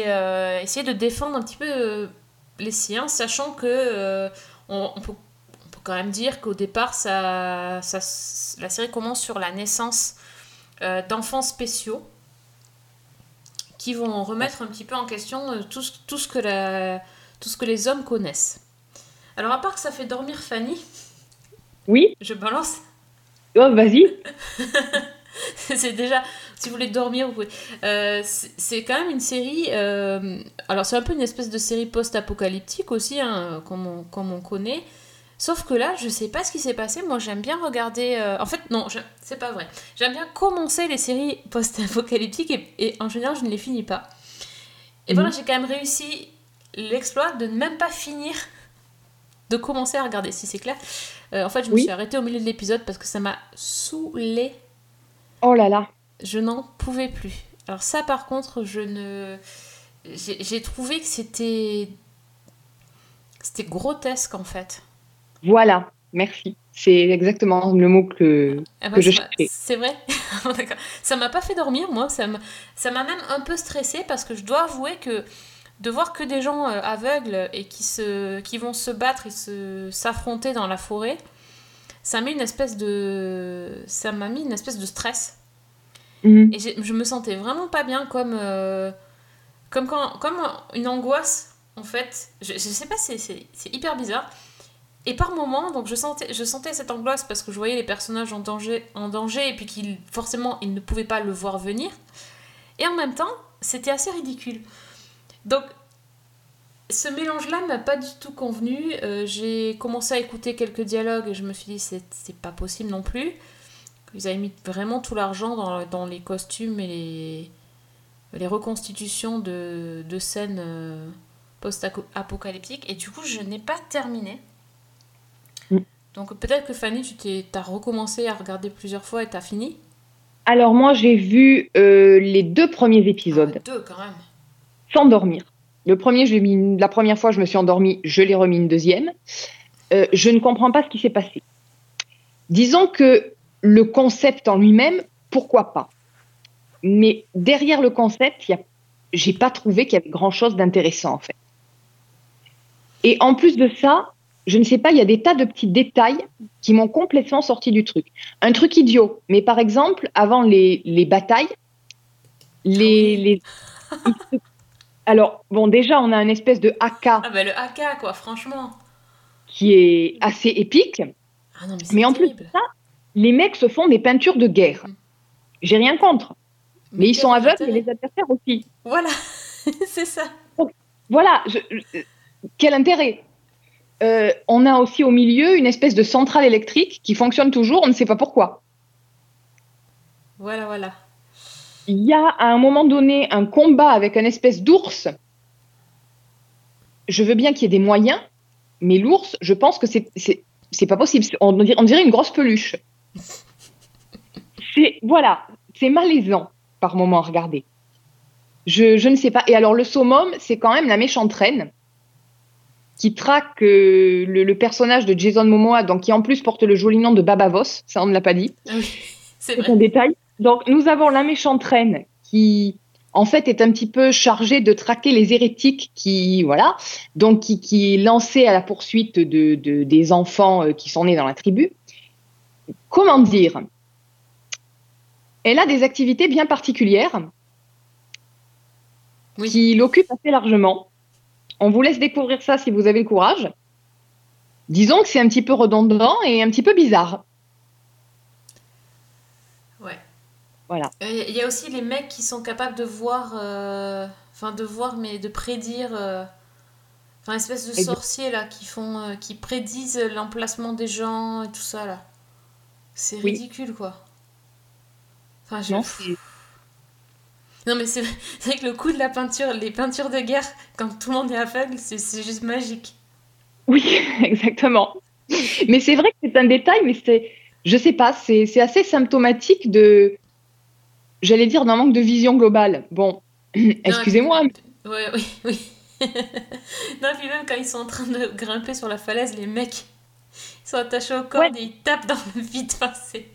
essayer de défendre un petit peu les siens, sachant que on, on peut quand même dire qu'au départ, ça, ça, la série commence sur la naissance euh, d'enfants spéciaux qui vont remettre un petit peu en question euh, tout, ce- tout, ce que la- tout ce que les hommes connaissent. Alors, à part que ça fait dormir Fanny, Oui, je balance. oh, vas-y. c'est déjà, si vous voulez dormir, vous pouvez. Euh, c'est c'est quand même une série. euh, alors, c'est un peu une espèce de série post-apocalyptique aussi, hein, comme, on, comme on connaît. Sauf que là, je sais pas ce qui s'est passé. Moi, j'aime bien regarder. euh, En fait, non, je- c'est pas vrai. J'aime bien commencer les séries post-apocalyptiques et, et en général, je ne les finis pas. Et voilà, j'ai quand même réussi l'exploit de ne même pas finir de commencer à regarder, si c'est clair. Euh, en fait, je me Oui. suis arrêtée au milieu de l'épisode parce que ça m'a saoulée Oh là là. je n'en pouvais plus. Alors ça par contre, je ne... J'ai trouvé que c'était... C'était grotesque en fait. Voilà, merci. C'est exactement le mot que. Ah bah, Que je cherchais. C'est vrai D'accord. Ça m'a pas fait dormir moi, ça m'a même un peu stressée parce que je dois avouer que de voir que des gens euh, aveugles et qui, se, qui vont se battre et se- s'affronter dans la forêt, ça m'a mis une espèce de... Ça m'a mis une espèce de stress. Mhm. Et je me sentais vraiment pas bien, comme, euh, comme, quand, comme une angoisse, en fait. Je, je sais pas, c'est hyper bizarre. Et par moments, donc je sentais, je sentais cette angoisse parce que je voyais les personnages en danger, en danger et puis qu'ils, forcément, ils ne pouvaient pas le voir venir. Et en même temps, c'était assez ridicule. Donc, ce mélange-là m'a pas du tout convenu. Euh, j'ai commencé à écouter quelques dialogues et je me suis dit, c'est pas possible non plus. Ils avaient mis vraiment tout l'argent dans, les costumes et les, reconstitutions de, de scènes euh, post-apocalyptiques. Et du coup, je n'ai pas terminé. Donc peut-être que Fanny, tu t'as recommencé à regarder plusieurs fois et t'as fini? Alors moi, j'ai vu euh, les deux premiers épisodes Deux quand même. sans dormir. Le premier, j'ai mis une- la première fois, je me suis endormie, je l'ai remis une deuxième. Euh, je ne comprends pas ce qui s'est passé. Disons que le concept en lui-même, pourquoi pas? Mais derrière le concept, a, j'ai pas trouvé qu'il y avait grand-chose d'intéressant en fait. Et en plus de ça, je ne sais pas, il y a des tas de petits détails qui m'ont complètement sorti du truc. Un truc idiot, mais par exemple, avant les, les batailles, les, les- alors bon, déjà on a une espèce de AK Ah bah le AK quoi, franchement. qui est assez épique, Ah non mais c'est mais en plus de ça, les mecs se font des peintures de guerre. Mm. J'ai rien contre, mais, ils sont aveugles et les adversaires aussi. Voilà, c'est ça. Voilà, je- je- quel intérêt? Euh, On a aussi au milieu une espèce de centrale électrique qui fonctionne toujours, on ne sait pas pourquoi. Voilà, voilà. Il y a à un moment donné un combat avec une espèce d'ours. Je veux bien qu'il y ait des moyens, mais l'ours, je pense que c'est pas possible. On dirait, on dirait une grosse peluche. C'est voilà, c'est malaisant par moment à regarder. je, je ne sais pas. Et alors, le summum, c'est quand même la méchante reine qui traque euh, le, le personnage de Jason Momoa, donc qui en plus porte le joli nom de Baba Voss, ça on ne l'a pas dit. Ah oui, c'est un détail. Donc, nous avons la méchante reine qui, en fait, est un petit peu chargée de traquer les hérétiques qui, voilà, donc qui, qui est lancée à la poursuite de, de- des enfants euh, qui sont nés dans la tribu. Comment dire? Elle a des activités bien particulières Oui. qui l'occupent assez largement. On vous laisse découvrir ça si vous avez le courage. Disons que c'est un petit peu redondant et un petit peu bizarre. Ouais. Voilà. Euh, Il y a aussi les mecs qui sont capables de voir, euh, enfin de voir, mais de prédire, euh, enfin espèce de sorciers là qui font, euh, qui prédisent l'emplacement des gens et tout ça là. C'est Oui. ridicule quoi. Enfin, je... Non, non mais c'est vrai que le coup de la peinture, les peintures de guerre, quand tout le monde est aveugle, c'est c'est juste magique. Oui, exactement. Mais c'est vrai que c'est un détail, mais c'est, je sais pas, c'est assez symptomatique de, j'allais dire, d'un manque de vision globale. Bon, excusez-moi, Ouais, oui, oui. non, puis même quand ils sont en train de grimper sur la falaise, les mecs, ils sont attachés aux cordes et ils tapent dans le vide. Enfin, c'est...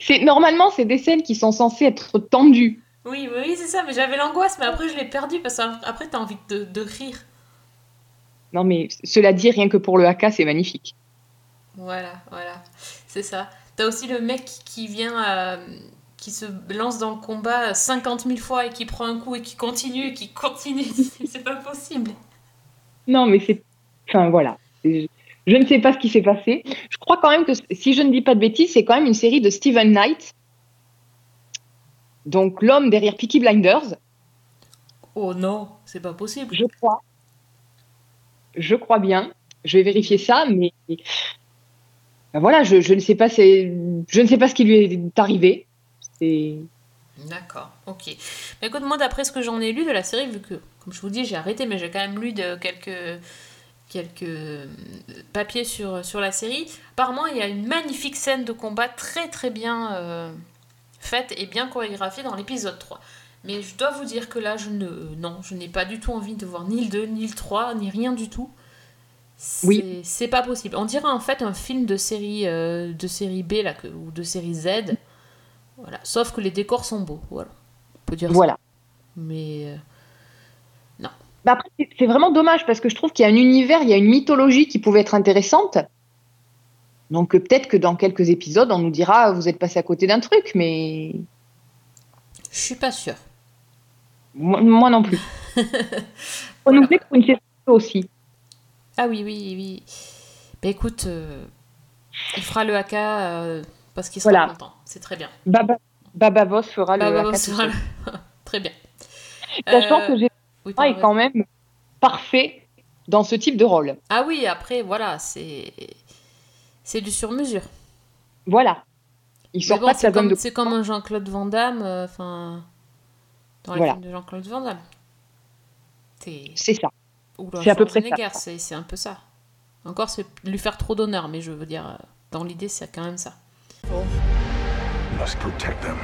c'est normalement c'est des scènes qui sont censées être tendues. Oui, oui, c'est ça, mais j'avais l'angoisse, mais après je l'ai perdu parce qu'après t'as envie de, de rire. Non, mais cela dit, rien que pour le haka, c'est magnifique. Voilà, voilà, c'est ça. T'as aussi le mec qui vient, euh, qui se lance dans le combat 50 000 fois et qui prend un coup et qui continue, et qui continue. c'est pas possible. Non, mais c'est, enfin voilà. Je, je ne sais pas ce qui s'est passé. Je crois quand même que si je ne dis pas de bêtises, c'est quand même une série de Steven Knight. Donc l'homme derrière Peaky Blinders, Oh non, c'est pas possible. je crois. Je crois bien. Je vais vérifier ça, mais ben voilà, je, je ne sais pas, je ne sais pas ce qui lui est arrivé. C'est, D'accord, ok. Mais écoute, moi, d'après ce que j'en ai lu de la série, vu que, comme je vous dis, j'ai arrêté, mais j'ai quand même lu de quelques, quelques papiers sur, sur la série, apparemment, il y a une magnifique scène de combat très très bien euh, faite et bien chorégraphiée dans l'épisode 3. Mais je dois vous dire que là, je ne, non, je n'ai pas du tout envie de voir ni le 2, ni le 3, ni rien du tout. C'est, Oui. c'est pas possible. On dirait en fait un film de série, euh, de série B là, que- ou de série Z. Voilà. Sauf que les décors sont beaux. Voilà. On peut dire ça. voilà. Mais euh, Ben après, c'est- c'est vraiment dommage parce que je trouve qu'il y a un univers, il y a une mythologie qui pouvait être intéressante. Donc euh, peut-être que dans quelques épisodes, on nous dira vous êtes passé à côté d'un truc, mais je suis pas sûre. moi, moi non plus. On nous fait pour une série aussi. Ah oui, oui, oui. Bah écoute, euh, il fera le AK euh, parce qu'il sera Voilà. content. C'est très bien. Baba, Baba Voss fera le haka voilà. très bien. Sachant Euh, que j'ai oui, est quand même parfait dans ce type de rôle. Ah oui, après, voilà, c'est c'est du sur-mesure. Voilà. Il sort bon, pas de c'est sa zone comme, de c'est comme un Jean-Claude Van Damme, euh, enfin, dans les Voilà. films de Jean-Claude Van Damme. C'est C'est ça. c'est à peu près ça. c'est un peu ça. Encore, c'est lui faire trop d'honneur, mais je veux dire, euh, dans l'idée, c'est quand même ça. must protect them.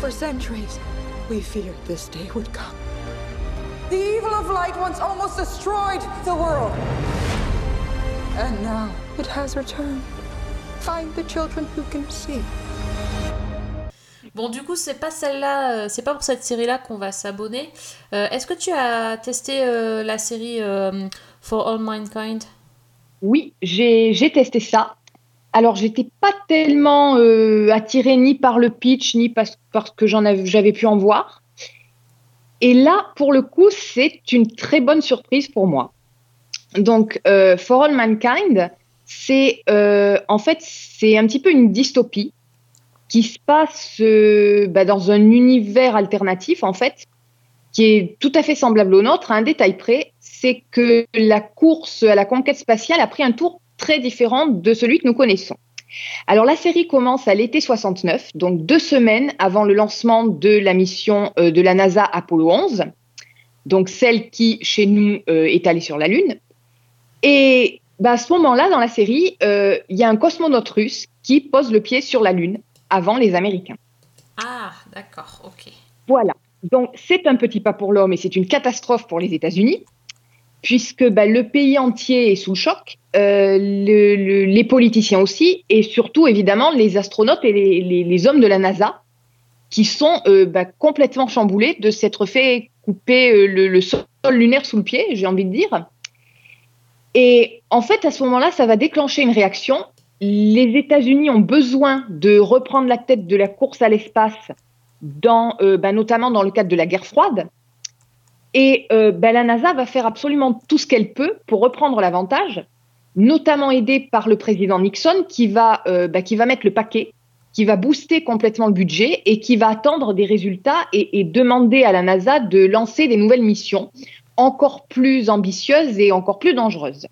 For centuries, we feared this day would come. The evil of light once almost destroyed the world. And now it has returned. Find the children who can see. Bon, du coup, c'est pas celle-là, euh, c'est pas pour cette série-là qu'on va s'abonner. Euh, Est-ce que tu as testé euh, la série euh, For All Mankind? Oui, j'ai j'ai testé ça. Alors, j'étais pas tellement euh, attirée ni par le pitch, ni parce, parce que j'en avais, j'avais pu en voir. Et là, pour le coup, c'est une très bonne surprise pour moi. Donc, euh, For All Mankind, c'est euh, en fait, c'est un petit peu une dystopie qui se passe euh, bah, dans un univers alternatif, en fait, qui est tout à fait semblable au nôtre, à un détail près, c'est que la course à la conquête spatiale a pris un tour très différent de celui que nous connaissons. Alors la série commence à l'été 69, donc deux semaines avant le lancement de la mission euh, de la NASA Apollo 11, donc celle qui, chez nous, euh, est allée sur la Lune. Et bah, à ce moment-là, dans la série, euh, il y a un cosmonaute russe qui pose le pied sur la Lune avant les Américains. Ah, d'accord, ok. Voilà. Donc, c'est un petit pas pour l'homme et c'est une catastrophe pour les États-Unis, puisque bah, le pays entier est sous le choc, euh, le- le- les politiciens aussi, et surtout, évidemment, les astronautes et les, les- les hommes de la NASA, qui sont euh, bah, complètement chamboulés de s'être fait couper euh, le, le sol lunaire sous le pied, j'ai envie de dire. Et en fait, à ce moment-là, ça va déclencher une réaction. Les États-Unis ont besoin de reprendre la tête de la course à l'espace, euh, bah, notamment dans le cadre de la guerre froide. Et euh, bah, la NASA va faire absolument tout ce qu'elle peut pour reprendre l'avantage, notamment aidée par le président Nixon, qui va, euh, bah, qui va mettre le paquet, qui va booster complètement le budget et qui va attendre des résultats et, et demander à la NASA de lancer des nouvelles missions encore plus ambitieuses et encore plus dangereuses.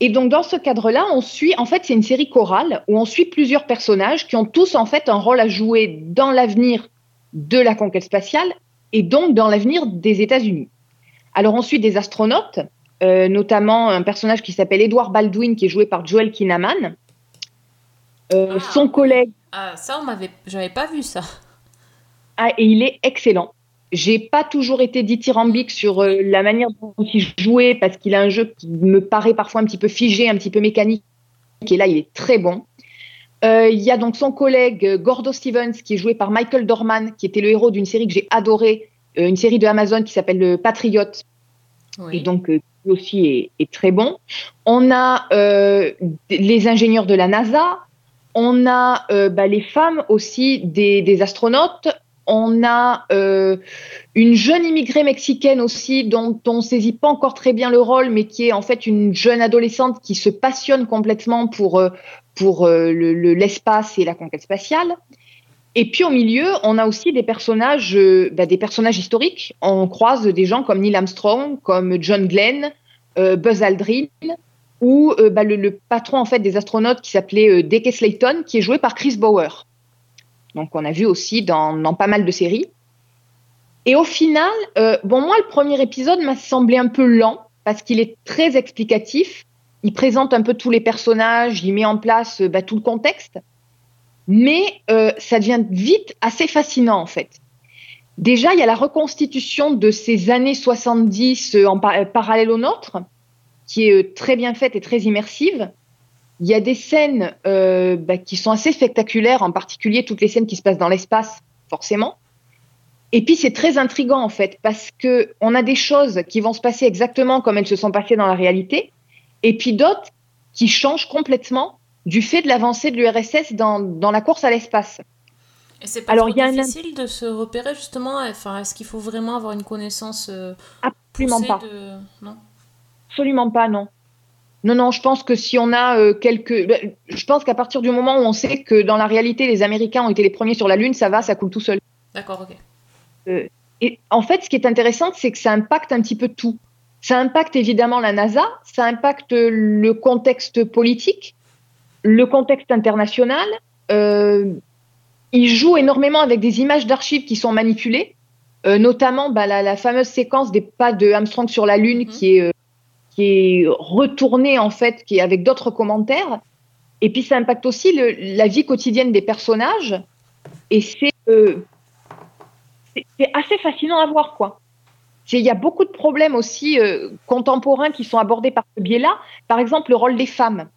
Et donc dans ce cadre-là, on suit, en fait, c'est une série chorale où on suit plusieurs personnages qui ont tous en fait un rôle à jouer dans l'avenir de la conquête spatiale et donc dans l'avenir des États-Unis. Alors on suit des astronautes, euh, notamment un personnage qui s'appelle Edward Baldwin, qui est joué par Joel Kinnaman. Euh, Ah. Son collègue, Ah, ça, on m'avait... J'avais pas vu ça. ah, et il est excellent. J'ai pas toujours été dithyrambique sur euh, la manière dont il jouait parce qu'il a un jeu qui me paraît parfois un petit peu figé, un petit peu mécanique. Et là, il est très bon. Euh, il y a donc son collègue euh, Gordo Stevens qui est joué par Michael Dorman, qui était le héros d'une série que j'ai adorée, euh, une série de Amazon qui s'appelle Le Patriote, Oui. et donc euh, lui aussi est, est très bon. On a les ingénieurs de la NASA, on a bah, les femmes aussi des, des astronautes, on a euh, une jeune immigrée mexicaine aussi dont on ne saisit pas encore très bien le rôle, mais qui est en fait une jeune adolescente qui se passionne complètement pour, euh, pour euh, le- le- l'espace et la conquête spatiale. Et puis au milieu, on a aussi des personnages, bah, des personnages historiques. On croise des gens comme Neil Armstrong, comme John Glenn, Buzz Aldrin, ou bah, le, le patron en fait des astronautes qui s'appelait euh, Deke Slayton, qui est joué par Chris Bauer. Donc on a vu aussi dans, pas mal de séries. Et au final, euh, bon moi le premier épisode m'a semblé un peu lent parce qu'il est très explicatif. Il présente un peu tous les personnages, il met en place euh, bah, tout le contexte mais euh, ça devient vite assez fascinant en fait. Déjà, il y a la reconstitution de ces années 70 euh, en par- parallèle aux nôtres, qui est très bien faite et très immersive. Il y a des scènes euh, bah, qui sont assez spectaculaires, en particulier toutes les scènes qui se passent dans l'espace, forcément. Et puis c'est très intrigant en fait, parce que on a des choses qui vont se passer exactement comme elles se sont passées dans la réalité, et puis d'autres qui changent complètement du fait de l'avancée de l'URSS dans, dans la course à l'espace. Et c'est pas Alors, trop il y a un- difficile de se repérer justement Enfin, est-ce qu'il faut vraiment avoir une connaissance euh, Absolument pas. de... Non? Absolument pas, non. Non, non, je pense que si on a euh, quelques... ben, Je pense qu'à partir du moment où on sait que dans la réalité, les Américains ont été les premiers sur la Lune, ça va, ça coule tout seul. D'accord, ok. Euh, et en fait, ce qui est intéressant, c'est que ça impacte un petit peu tout. Ça impacte évidemment la NASA, ça impacte le contexte politique, le contexte international. Euh, il joue énormément avec des images d'archives qui sont manipulées, euh, notamment bah, la, la fameuse séquence des pas de Armstrong sur la Lune Mhm. qui est qui est retournée en fait, qui est avec d'autres commentaires. Et puis ça impacte aussi le- la vie quotidienne des personnages. Et c'est euh, assez fascinant à voir, quoi. Il y a beaucoup de problèmes aussi euh, contemporains qui sont abordés par ce biais-là. Par exemple, le rôle des femmes.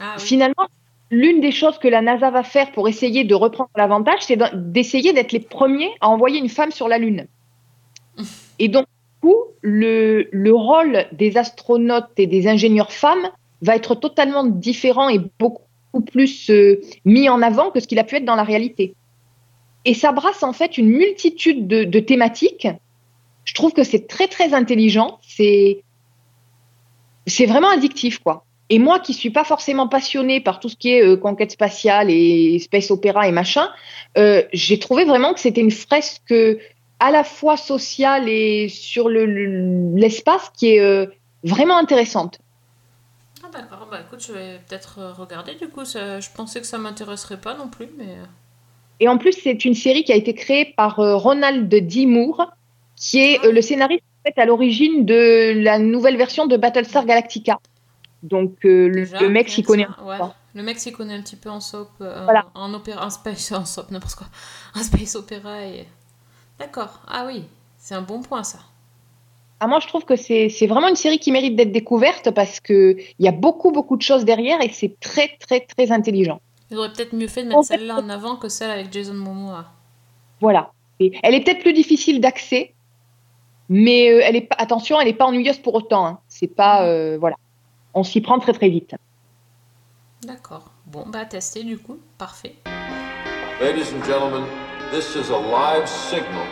Ah oui. Finalement, l'une des choses que la NASA va faire pour essayer de reprendre l'avantage, c'est d'essayer d'être les premiers à envoyer une femme sur la Lune. Et donc, le, le rôle des astronautes et des ingénieurs femmes va être totalement différent et beaucoup plus euh, mis en avant que ce qu'il a pu être dans la réalité. Et ça brasse en fait une multitude de, thématiques. Je trouve que c'est très très intelligent. C'est c'est vraiment addictif quoi. Et moi qui suis pas forcément passionnée par tout ce qui est euh, conquête spatiale et space opéra et machin, euh, j'ai trouvé vraiment que c'était une fresque à la fois sociale et sur le- le- l'espace qui est euh, vraiment intéressante. Ah d'accord, bah écoute, je vais peut-être regarder du coup. ça- Je pensais que ça m'intéresserait pas non plus, mais... euh, Et en plus, c'est une série qui a été créée par euh, Ronald D. Moore, qui est euh, le scénariste en fait, à l'origine de la nouvelle version de Battlestar Galactica. Donc le, déjà, le mec s'y connaît. ça, ouais. Le mec s'y connaît un petit peu en soap, Voilà. en opéra, en space, en soap, n'importe quoi. Un space opéra et. D'accord. Ah oui, c'est un bon point ça. Ah, moi, je trouve que c'est c'est vraiment une série qui mérite d'être découverte parce qu'il y a beaucoup, beaucoup de choses derrière et c'est très, très, très intelligent. Ils auraient peut-être mieux fait de En mettre fait, celle-là en avant que celle avec Jason Momoa. Voilà. Et elle est peut-être plus difficile d'accès, mais euh, elle est pas, attention, elle n'est pas ennuyeuse pour autant. hein. C'est pas. euh, voilà. On s'y prend très, très vite. D'accord. Bon, bah tester du coup. Parfait. Ladies and gentlemen, this is a live signal.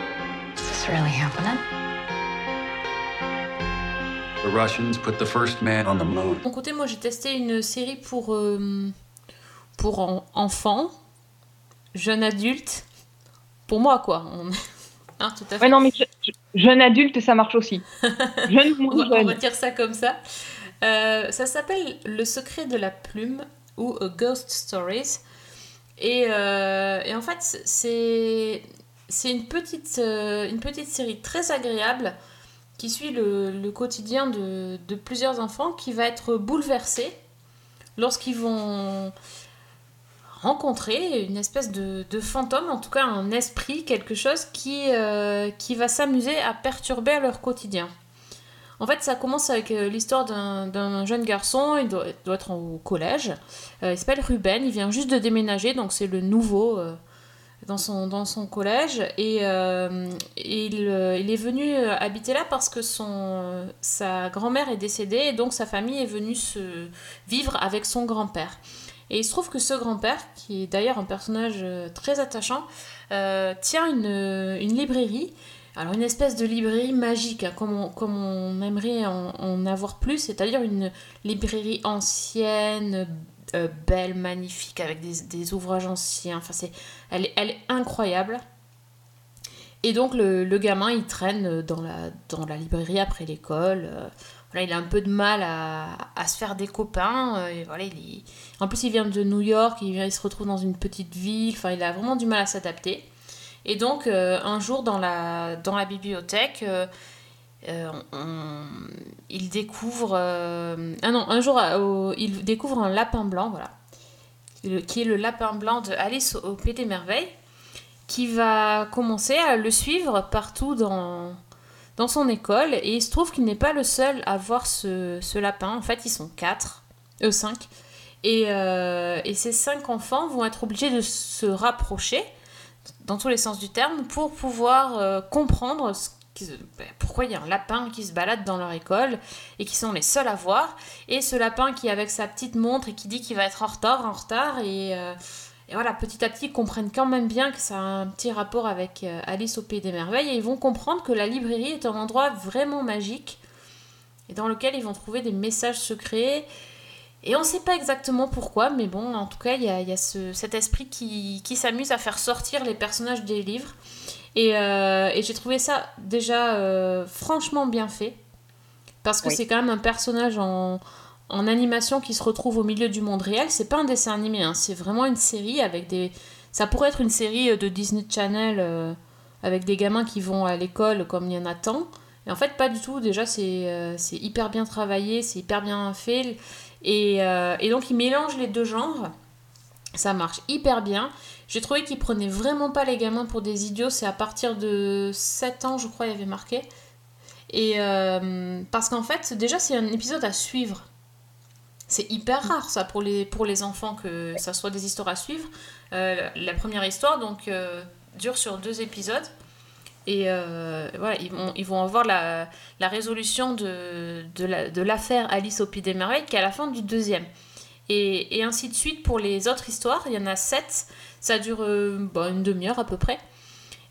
Is this really happening? The Russians put the first man on the moon. De mon côté, moi j'ai testé une série pour, euh, pour en- enfants, jeunes adultes. Pour moi, quoi. On- Hein, tout à fait. Ouais, non, mais je- je- jeune adulte, ça marche aussi. Jeune on, moins va, on jeune. va dire ça comme ça. Euh, ça s'appelle Le secret de la plume ou A Ghost Stories. Et, euh, et en fait, c'est une petite, euh, une petite série très agréable qui suit le, quotidien de, plusieurs enfants qui va être bouleversé lorsqu'ils vont rencontrer une espèce de, fantôme, en tout cas un esprit, quelque chose qui, euh, qui va s'amuser à perturber leur quotidien. En fait, ça commence avec euh, l'histoire d'un jeune garçon, il doit, être au collège. Euh, il s'appelle Ruben, il vient juste de déménager, donc c'est le nouveau euh, dans, son, dans son collège. Et, il, il est venu habiter là parce que son, sa grand-mère est décédée, et donc sa famille est venue se vivre avec son grand-père. Et il se trouve que ce grand-père, qui est d'ailleurs un personnage très attachant, tient une, une librairie alors une espèce de librairie magique, hein, comme, on, comme on aimerait en, avoir plus, c'est-à-dire une librairie ancienne, euh, belle, magnifique, avec des, des ouvrages anciens. Enfin, c'est, elle, elle est incroyable. Et donc le, le gamin, il traîne dans la, dans la librairie après l'école. euh, il a un peu de mal à, à se faire des copains. euh, et voilà, il, en plus, il vient de New York, il, il se retrouve dans une petite ville. Enfin, il a vraiment du mal à s'adapter. Et donc, euh, un jour, dans la, dans la bibliothèque, euh, euh, on- il découvre... euh, ah non, un jour, il découvre un lapin blanc, voilà, qui est le lapin blanc de Alice au, Pays des Merveilles, qui va commencer à le suivre partout dans, dans son école. Et il se trouve qu'il n'est pas le seul à voir ce, ce lapin. En fait, ils sont quatre, eux cinq. Et, et ces cinq enfants vont être obligés de se rapprocher dans tous les sens du terme, pour pouvoir euh, comprendre ben, pourquoi il y a un lapin qui se balade dans leur école et qui sont les seuls à voir. Et ce lapin qui avec sa petite montre et qui dit qu'il va être en retard, en retard. Et, euh, et voilà, petit à petit, ils comprennent quand même bien que ça a un petit rapport avec euh, Alice au Pays des Merveilles. Et ils vont comprendre que la librairie est un endroit vraiment magique et dans lequel ils vont trouver des messages secrets. Et on ne sait pas exactement pourquoi, mais bon, en tout cas, il y a, il y a ce- cet esprit qui, qui s'amuse à faire sortir les personnages des livres. Et, euh, et j'ai trouvé ça déjà euh, franchement bien fait. Parce que Oui. c'est quand même un personnage en, en animation qui se retrouve au milieu du monde réel. C'est pas un dessin animé, hein, c'est vraiment une série avec des. Ça pourrait être une série euh, de Disney Channel euh, avec des gamins qui vont à l'école comme il y en a tant. Et en fait, pas du tout. Déjà, c'est c'est hyper bien travaillé, c'est hyper bien fait. Et, euh, et donc, il mélange les deux genres. Ça marche hyper bien. J'ai trouvé qu'il prenait vraiment pas les gamins pour des idiots. C'est à partir de 7 ans, je crois, il y avait marqué. Et euh, parce qu'en fait, déjà, c'est un épisode à suivre. C'est hyper rare, ça, pour les, pour les enfants, que ça soit des histoires à suivre. Euh, la première histoire, donc, dure sur deux épisodes. Et euh, voilà, ils vont, ils vont avoir la, la résolution de, de la- de l'affaire Alice au Pays des Merveilles qui est à la fin du deuxième. Et, et ainsi de suite pour les autres histoires. Il y en a sept. Ça dure euh, bon, une demi-heure à peu près.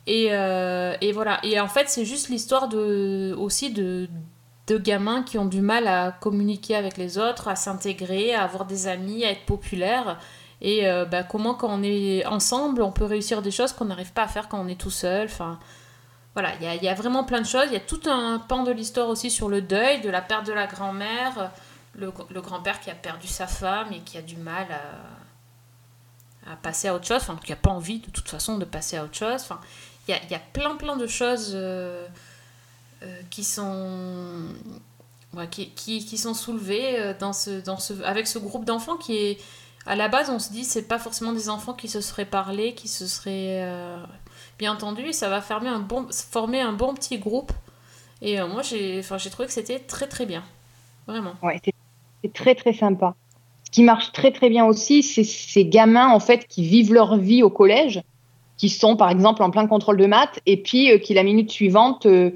Et, euh, et voilà. Et en fait, c'est juste l'histoire de, aussi de, de gamins qui ont du mal à communiquer avec les autres, à s'intégrer, à avoir des amis, à être populaires. Et bah, comment, quand on est ensemble, on peut réussir des choses qu'on n'arrive pas à faire quand on est tout seul. Enfin, voilà, il y a, vraiment plein de choses. Il y a tout un pan de l'histoire aussi sur le deuil, de la perte de la grand-mère, le, le grand-père qui a perdu sa femme et qui a du mal à, passer à autre chose, enfin, qui n'a pas envie de toute façon de passer à autre chose. Il y a, plein plein de choses euh, euh, qui sont soulevées euh, avec ce groupe d'enfants qui est à la base, on se dit c'est pas forcément des enfants qui se seraient parlé, qui se seraient euh, bien entendus. Et ça va former un bon, former un bon petit groupe. Et euh, moi, j'ai, trouvé que c'était très très bien, vraiment. Ouais, c'est- très très sympa. Ce qui marche très très bien aussi, c'est ces gamins en fait qui vivent leur vie au collège, qui sont par exemple en plein contrôle de maths et puis euh, qui la minute suivante euh,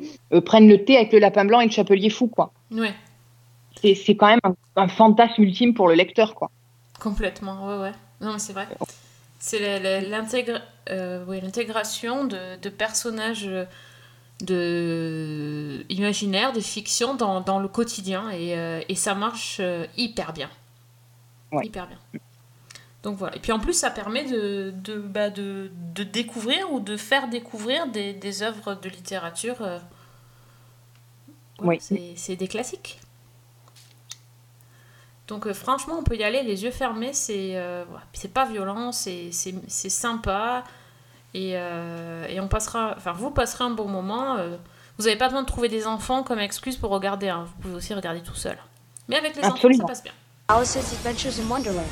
prennent le thé avec le lapin blanc et le chapelier fou quoi. Ouais, C'est c'est quand même un, un fantasme ultime pour le lecteur quoi. complètement. Ouais, ouais. Non, mais c'est vrai. C'est euh, oui, l'intégration de, de personnages euh, de imaginaires, de fiction dans, dans le quotidien et, euh, et ça marche hyper bien. Ouais. Hyper bien. Donc voilà. Et puis en plus, ça permet de, de, bah, de, de découvrir ou de faire découvrir des, des œuvres de littérature. euh, Oui. C'est des classiques. Donc euh, franchement, on peut y aller les yeux fermés, c'est euh, c'est pas violent, c'est c'est- c'est sympa et, euh, et on passera, enfin vous passerez un bon moment. euh, vous n'avez pas besoin de trouver des enfants comme excuse pour regarder, hein. vous pouvez aussi regarder tout seul. Mais avec les Absolument. enfants, ça passe bien. Alice's Adventures in Wonderland.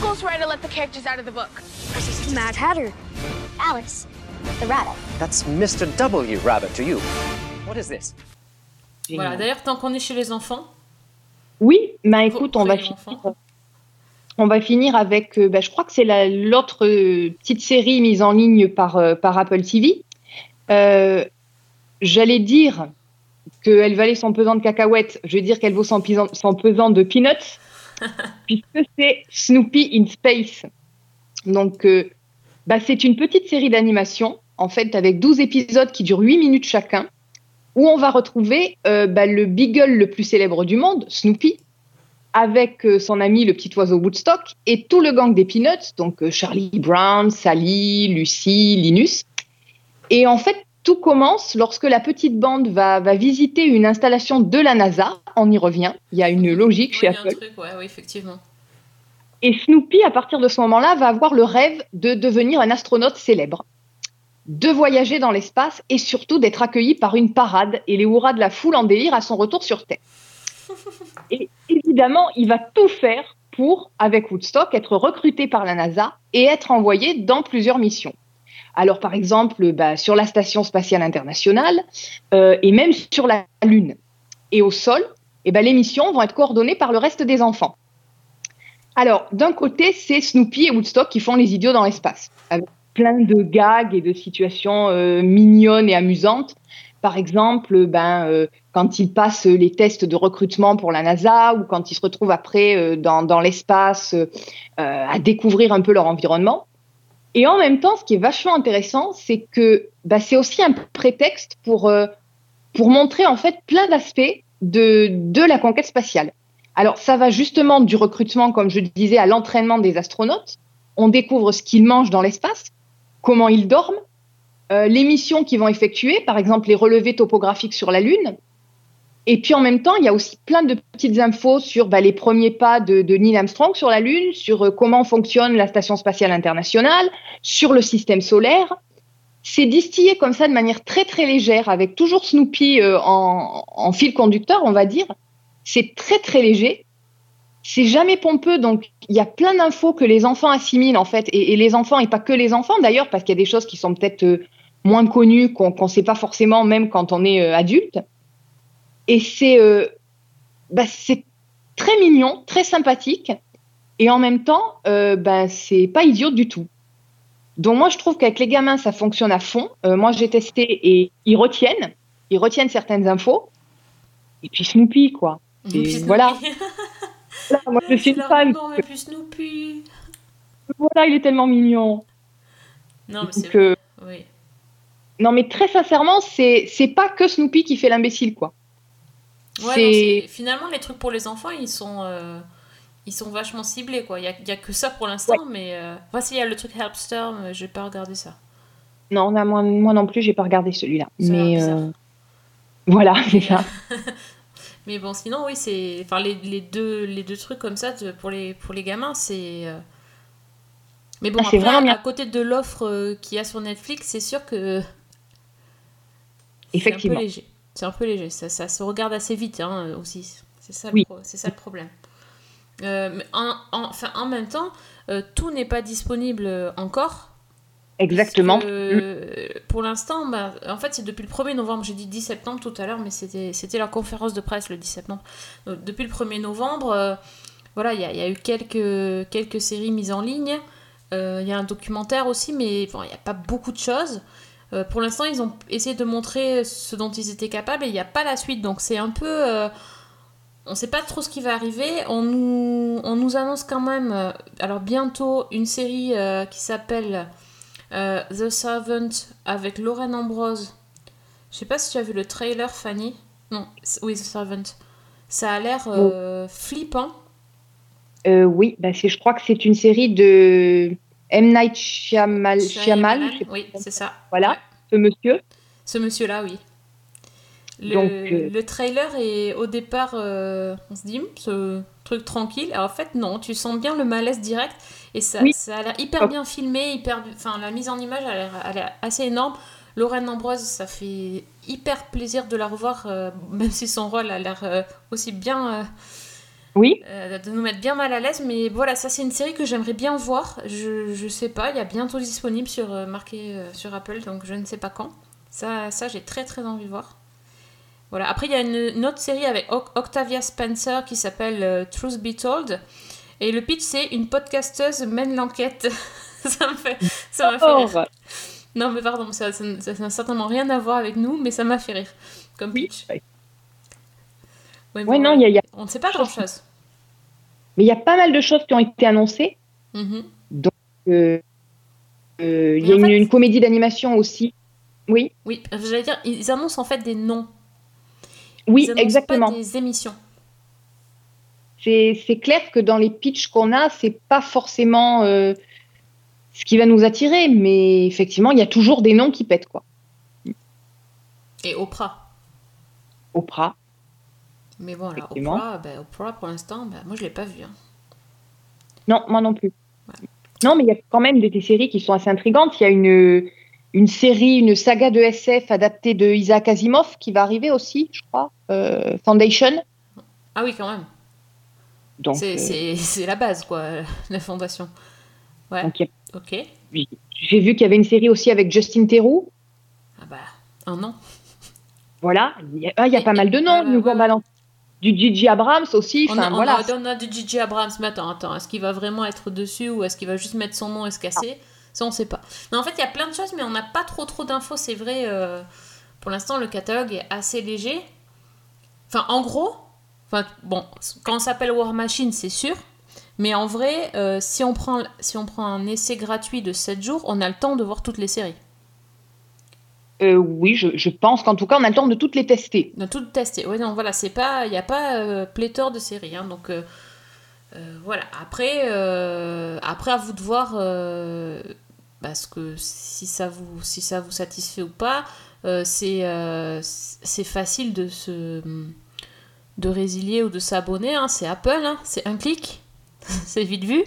Ghostwriter let the characters out of the book. Mad Hatter. Alice, the rabbit. That's Mr. W. Rabbit to you. What is this? Voilà. D'ailleurs, tant qu'on est chez les enfants, Oui, ben écoute, on va finir. enfants. On va finir avec, euh, ben, je crois que c'est la- l'autre euh, petite série mise en ligne par, euh, par Apple TV. Euh, J'allais dire qu'elle valait son pesant de cacahuètes, je vais dire qu'elle vaut son, pesant- son pesant de peanuts, puisque c'est Snoopy in Space. Donc, euh, bah, c'est une petite série d'animation, en fait, avec 12 épisodes qui durent 8 minutes chacun, où on va retrouver euh, bah, le beagle le plus célèbre du monde, Snoopy, avec euh, son ami le petit oiseau Woodstock et tout le gang des Peanuts, donc euh, Charlie Brown, Sally, Lucy, Linus. Et en fait, tout commence lorsque la petite bande va, va visiter une installation de la NASA. On y revient. Il y a une logique oui, chez Apple. truc, ouais, oui, effectivement. Et Snoopy, à partir de ce moment-là, va avoir le rêve de devenir un astronaute célèbre, de voyager dans l'espace et surtout d'être accueilli par une parade et les hurrahs de la foule en délire à son retour sur Terre. Et évidemment, il va tout faire pour, avec Woodstock, être recruté par la NASA et être envoyé dans plusieurs missions. Alors, par exemple, bah, sur la Station spatiale internationale euh, et même sur la Lune. Et au sol, eh ben, les missions vont être coordonnées par le reste des enfants. Alors, d'un côté, c'est Snoopy et Woodstock qui font les idiots dans l'espace, avec plein de gags et de situations euh, mignonnes et amusantes. Par exemple, ben, euh, quand ils passent les tests de recrutement pour la NASA ou quand ils se retrouvent après euh, dans, l'espace à découvrir un peu leur environnement. Et en même temps, ce qui est vachement intéressant, c'est que ben, c'est aussi un prétexte pour, pour montrer en fait plein d'aspects de, de la conquête spatiale. Alors, ça va justement du recrutement, comme je disais, à l'entraînement des astronautes. On découvre ce qu'ils mangent dans l'espace, comment ils dorment, euh, les missions qu'ils vont effectuer, par exemple les relevés topographiques sur la Lune. Et puis en même temps, il y a aussi plein de petites infos sur bah, les premiers pas de, Neil Armstrong sur la Lune, sur euh, comment fonctionne la Station spatiale internationale, sur le système solaire. C'est distillé comme ça de manière très très légère, avec toujours Snoopy euh, en fil conducteur, on va dire. C'est très très léger. C'est jamais pompeux, donc il y a plein d'infos que les enfants assimilent en fait, et, et, les enfants, et pas que les enfants d'ailleurs, parce qu'il y a des choses qui sont peut-être euh, moins connues, qu'on ne sait pas forcément même quand on est euh, adulte. Et c'est euh, bah, très mignon, très sympathique, et en même temps, euh, bah, c'est pas idiot du tout. Donc moi, je trouve qu'avec les gamins, ça fonctionne à fond. Moi, j'ai testé et ils retiennent, ils retiennent certaines infos. Et puis Snoopy, quoi. Et Puis voilà. Là, moi, je suis une fan. Non, mais puis Snoopy. Voilà, il est tellement mignon. Non, mais c'est que... oui. Non, mais très sincèrement, c'est pas que Snoopy qui fait l'imbécile, quoi. Ouais, non, finalement, les trucs pour les enfants, ils sont, euh, ils sont vachement ciblés, quoi. Il y a, y a, que ça pour l'instant, ouais. mais euh... voici, il y a le truc Helpster, mais j'ai pas regardé ça. Non, non moi, moi non plus, j'ai pas regardé celui-là. Mais euh... voilà, c'est ça. mais bon, sinon, oui, c'est, enfin, les, les, deux, les deux trucs comme ça de, pour les, pour les gamins, c'est. Euh... Mais bon, ah, après, à, à, côté de l'offre euh, qu'il y a sur Netflix, c'est sûr que. Effectivement. C'est un peu léger. C'est un peu léger. Ça, ça, se regarde assez vite hein, aussi. C'est ça, oui. c'est ça le problème. Euh, mais en, en- même temps, euh, tout n'est pas disponible euh, encore. Exactement. Euh, pour l'instant, bah, en fait, c'est depuis le 1er novembre. J'ai dit 10 septembre tout à l'heure, mais c'était la conférence de presse le 10 septembre. Depuis le 1er novembre, euh, voilà, il y, a- eu quelques, séries mises en ligne. Euh, Il y a un documentaire aussi, mais il n'y a pas beaucoup de choses. Pour l'instant, ils ont essayé de montrer ce dont ils étaient capables et il n'y a pas la suite. Donc, c'est un peu. on ne sait pas trop ce qui va arriver. On nous, on nous annonce quand même, alors bientôt, une série qui s'appelle euh, The Servant avec Lauren Ambrose. Je sais pas si tu as vu le trailer, Fanny. Non, oui, The Servant. Ça a l'air euh, flippant. Euh, oui, bah, c'est- je crois que c'est une série de M. Night Shyamalan. Oui, c'est ça. Voilà, ce monsieur. Ce monsieur-là, oui. Le, Donc, euh, le trailer est au départ, euh, on se dit, Hum, ce truc tranquille. Alors, en fait, non, tu sens bien le malaise direct et ça, Oui. ça a l'air hyper Hop. bien filmé, hyper, enfin, la mise en image a l'air a l'air assez énorme. Lorraine Ambroise, ça fait hyper plaisir de la revoir, euh, même si son rôle a l'air aussi bien. Oui. euh, de nous mettre bien mal à l'aise, mais voilà, ça c'est une série que j'aimerais bien voir. Je, je sais pas, il y a bientôt disponible sur euh, marqué euh, sur Apple, donc je ne sais pas quand. Ça, ça j'ai très très envie de voir. Voilà. Après, il y a une, une autre série avec Oc- Octavia Spencer qui s'appelle euh, Truth Be Told. Et le pitch, c'est une podcasteuse mène l'enquête. ça me fait, ça m'a fait rire. Non, mais pardon, ça n'a certainement rien à voir avec nous, mais ça m'a fait rire comme pitch. ouais. Ouais, Ouais, bon, non, il y a- y a- On ne sait pas grand chose. Mais il y a pas mal de choses qui ont été annoncées. Mhm. Euh, euh, il y a en une, fait- une comédie d'animation aussi. Oui, Oui, j'allais dire, ils annoncent en fait des noms. Oui, ils exactement. pas des émissions. C'est clair que dans les pitchs qu'on a, c'est pas forcément euh, ce qui va nous attirer, mais effectivement, il y a toujours des noms qui pètent, quoi. Et Oprah. Oprah. Mais bon, Effectivement. Oprah, ben, Oprah pour l'instant, ben, moi je l'ai pas vu. hein. Non, moi non plus. Non, mais il y a quand même des, des séries qui sont assez intrigantes. Il y a une, une série, une saga de SF adaptée de Isaac Asimov qui va arriver aussi, je crois. euh, Foundation. Ah oui, quand même. C'est euh, c'est- la base, quoi, la fondation. Ouais. Ok. j'ai vu qu'il y avait une série aussi avec Justin Theroux. Ah bah, un an. Voilà, il y a, ah, il y a pas mal de noms. nous ouais, balance. Du Gigi Abrams aussi. On a, on voilà. a- on a du Gigi Abrams, mais attends, attends, est-ce qu'il va vraiment être dessus ou est-ce qu'il va juste mettre son nom et se casser? Ça, on sait pas. Mais en fait, il y a plein de choses, mais on n'a pas trop trop d'infos, c'est vrai. euh, pour l'instant, le catalogue est assez léger. Enfin, en gros, enfin, bon, quand on s'appelle War Machine, c'est sûr. Mais en vrai, euh, si, on prend, si on prend un essai gratuit de 7 jours, on a le temps de voir toutes les séries. Euh, oui, je, je pense qu'en tout cas, on a le temps de toutes les tester. De tout tester. Ouais, non, voilà, c'est pas, il n'y a pas euh, pléthore de séries. hein, donc voilà. Après, après à vous de voir, parce que si ça vous, si ça vous satisfait ou pas, euh, c'est, euh, c'est facile de se, de résilier ou de s'abonner. hein, c'est Apple, hein, c'est un clic, c'est vite vu.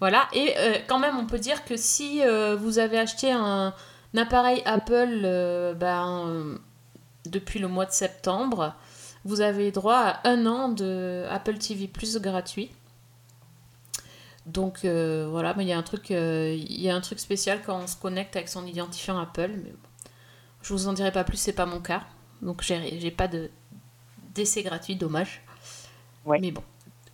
Voilà. Et euh, quand même, on peut dire que si vous avez acheté un, appareil Apple, ben, depuis le mois de septembre, vous avez droit à un an de Apple TV Plus gratuit. Donc euh, voilà, mais il y a un truc, euh, il y a un truc spécial quand on se connecte avec son identifiant Apple. Mais bon, je vous en dirai pas plus, c'est pas mon cas. Donc j'ai pas de d'essai gratuit, dommage. Mais bon.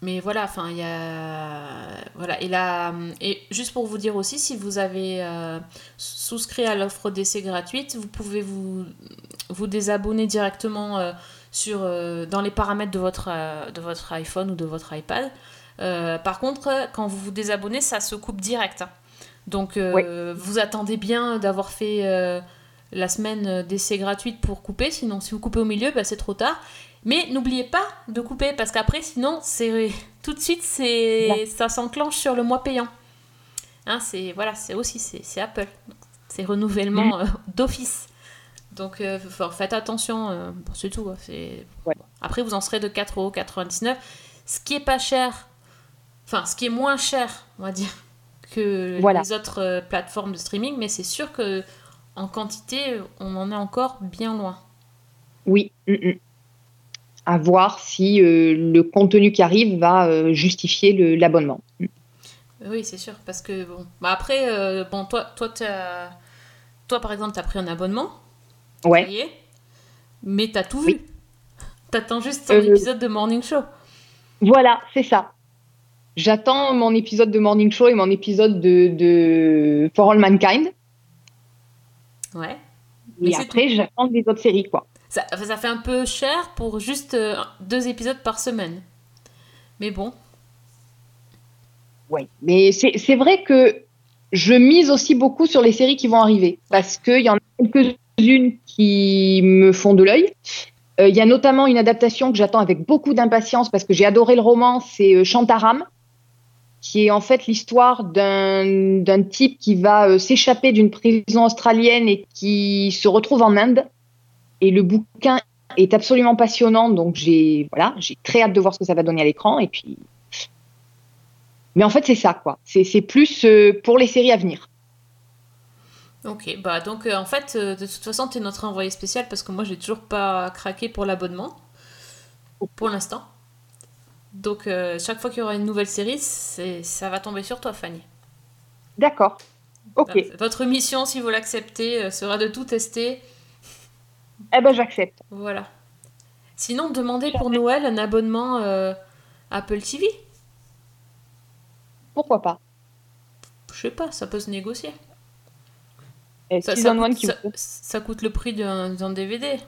Mais voilà, enfin, il y a. Voilà, et là. Et juste pour vous dire aussi, si vous avez euh, souscrit à l'offre d'essai gratuite, vous pouvez vous, vous désabonner directement sur, dans les paramètres de votre, de votre iPhone ou de votre iPad. Euh, par contre, quand vous vous désabonnez, ça se coupe direct. hein. Donc, euh, vous attendez bien d'avoir fait euh, la semaine d'essai gratuite pour couper. Sinon, si vous coupez au milieu, bah, c'est trop tard. Mais n'oubliez pas de couper parce qu'après, sinon, c'est tout de suite, c'est ça s'enclenche sur le mois payant. Hein, c'est voilà, c'est aussi c'est Apple. C'est renouvellement euh, d'office. Donc euh, faites attention, euh, bon, c'est tout. hein. Après, vous en serez de 4,99€. Ce qui est pas cher, enfin, ce qui est moins cher, on va dire, que Voilà. les autres euh, plateformes de streaming, mais c'est sûr que en quantité, on en est encore bien loin. Oui. mm, mm. à voir si euh, le contenu qui arrive va euh, justifier l'abonnement. Oui, c'est sûr, parce que bon, bah après, euh, bon, toi, toi, toi, par exemple, t'as pris un abonnement, Ouais. est, mais t'as tout vu. T'attends juste ton épisode de Morning Show. Voilà, c'est ça. J'attends mon épisode de Morning Show et mon épisode de, de For All Mankind. Ouais. Mais Et après, j'attends des autres séries, quoi. Ça, ça fait un peu cher pour juste euh, deux épisodes par semaine. Mais bon, Oui, mais c'est vrai que je mise aussi beaucoup sur les séries qui vont arriver parce qu'il y en a quelques-unes qui me font de l'œil. Euh, Il y a notamment une adaptation que j'attends avec beaucoup d'impatience parce que j'ai adoré le roman, c'est euh, Shantaram, qui est en fait l'histoire d'un type qui va euh, s'échapper d'une prison australienne et qui se retrouve en Inde. Et le bouquin est absolument passionnant, donc j'ai voilà, j'ai très hâte de voir ce que ça va donner à l'écran. Et puis mais en fait, c'est ça, quoi. C'est plus euh, pour les séries à venir. ok. Bah donc, euh, en fait, de toute façon, t'es notre envoyé spécial parce que moi, j'ai toujours pas craqué pour l'abonnement. Pour l'instant. Donc, euh, chaque fois qu'il y aura une nouvelle série, ça va tomber sur toi, Fanny. D'accord. Ok. Votre mission, si vous l'acceptez, euh, sera de tout tester. Eh ben, j'accepte. Voilà. Sinon, demandez pour Noël un abonnement euh, Apple TV. Pourquoi pas Je sais pas, ça peut se négocier. Et Ça, coûte, qui ça- ça coûte le prix d'un DVD.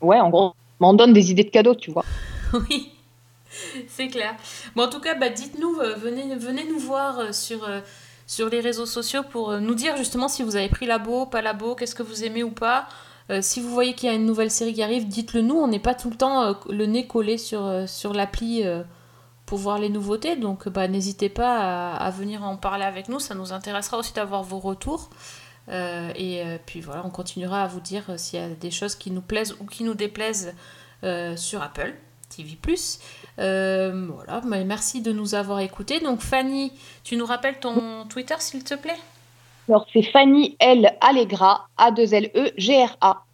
Ouais, en gros, on m'en donne des idées de cadeaux, tu vois. Oui, c'est clair. Bon, en tout cas, bah, dites-nous, euh, venez, venez nous voir euh, sur, euh, sur les réseaux sociaux pour nous dire justement si vous avez pris labo, pas labo, qu'est-ce que vous aimez ou pas. Si vous voyez qu'il y a une nouvelle série qui arrive, dites-le nous. On n'est pas tout le temps le nez collé sur, sur l'appli pour voir les nouveautés. Donc, bah, n'hésitez pas à, à venir en parler avec nous. Ça nous intéressera aussi d'avoir vos retours. Et puis voilà, on continuera à vous dire s'il y a des choses qui nous plaisent ou qui nous déplaisent sur Apple TV+. Euh, voilà, mais merci de nous avoir écoutés. Donc Fanny, tu nous rappelles ton Twitter s'il te plaît? Alors, c'est Fanny L. Allegra, A2LE-G-R-A.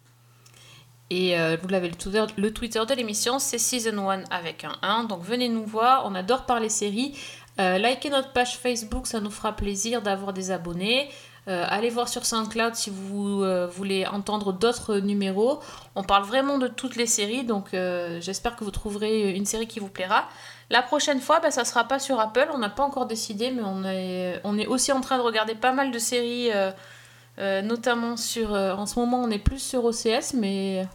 Et euh, vous l'avez le Twitter, le Twitter de l'émission, c'est Season 1 avec un 1. Donc venez nous voir, on adore parler séries. Euh, likez notre page Facebook, ça nous fera plaisir d'avoir des abonnés. Euh, allez voir sur SoundCloud si vous euh, voulez entendre d'autres numéros. On parle vraiment de toutes les séries, donc euh, j'espère que vous trouverez une série qui vous plaira. La prochaine fois, bah, ça sera pas sur Apple, on n'a pas encore décidé, mais on est, on est aussi en train de regarder pas mal de séries, notamment sur... en ce moment, on est plus sur OCS, mais...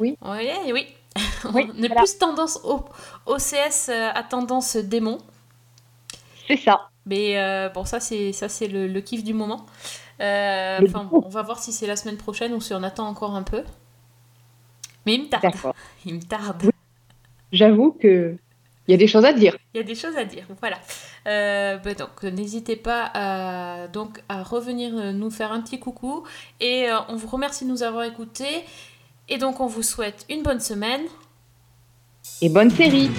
Oui. Oui, oui. Oui, on est voilà. plus tendance au, OCS à tendance démon. C'est ça. Mais euh, bon, ça c'est ça c'est le, le kiff du moment. Euh, Enfin, on va voir si c'est la semaine prochaine ou si on attend encore un peu. Mais il me tarde. Il me tarde. J'avoue que il y a des choses à dire. Il y a des choses à dire, voilà. Euh, bah donc n'hésitez pas à, donc, à revenir euh, nous faire un petit coucou et on vous remercie de nous avoir écoutés et donc on vous souhaite une bonne semaine. Et bonne série.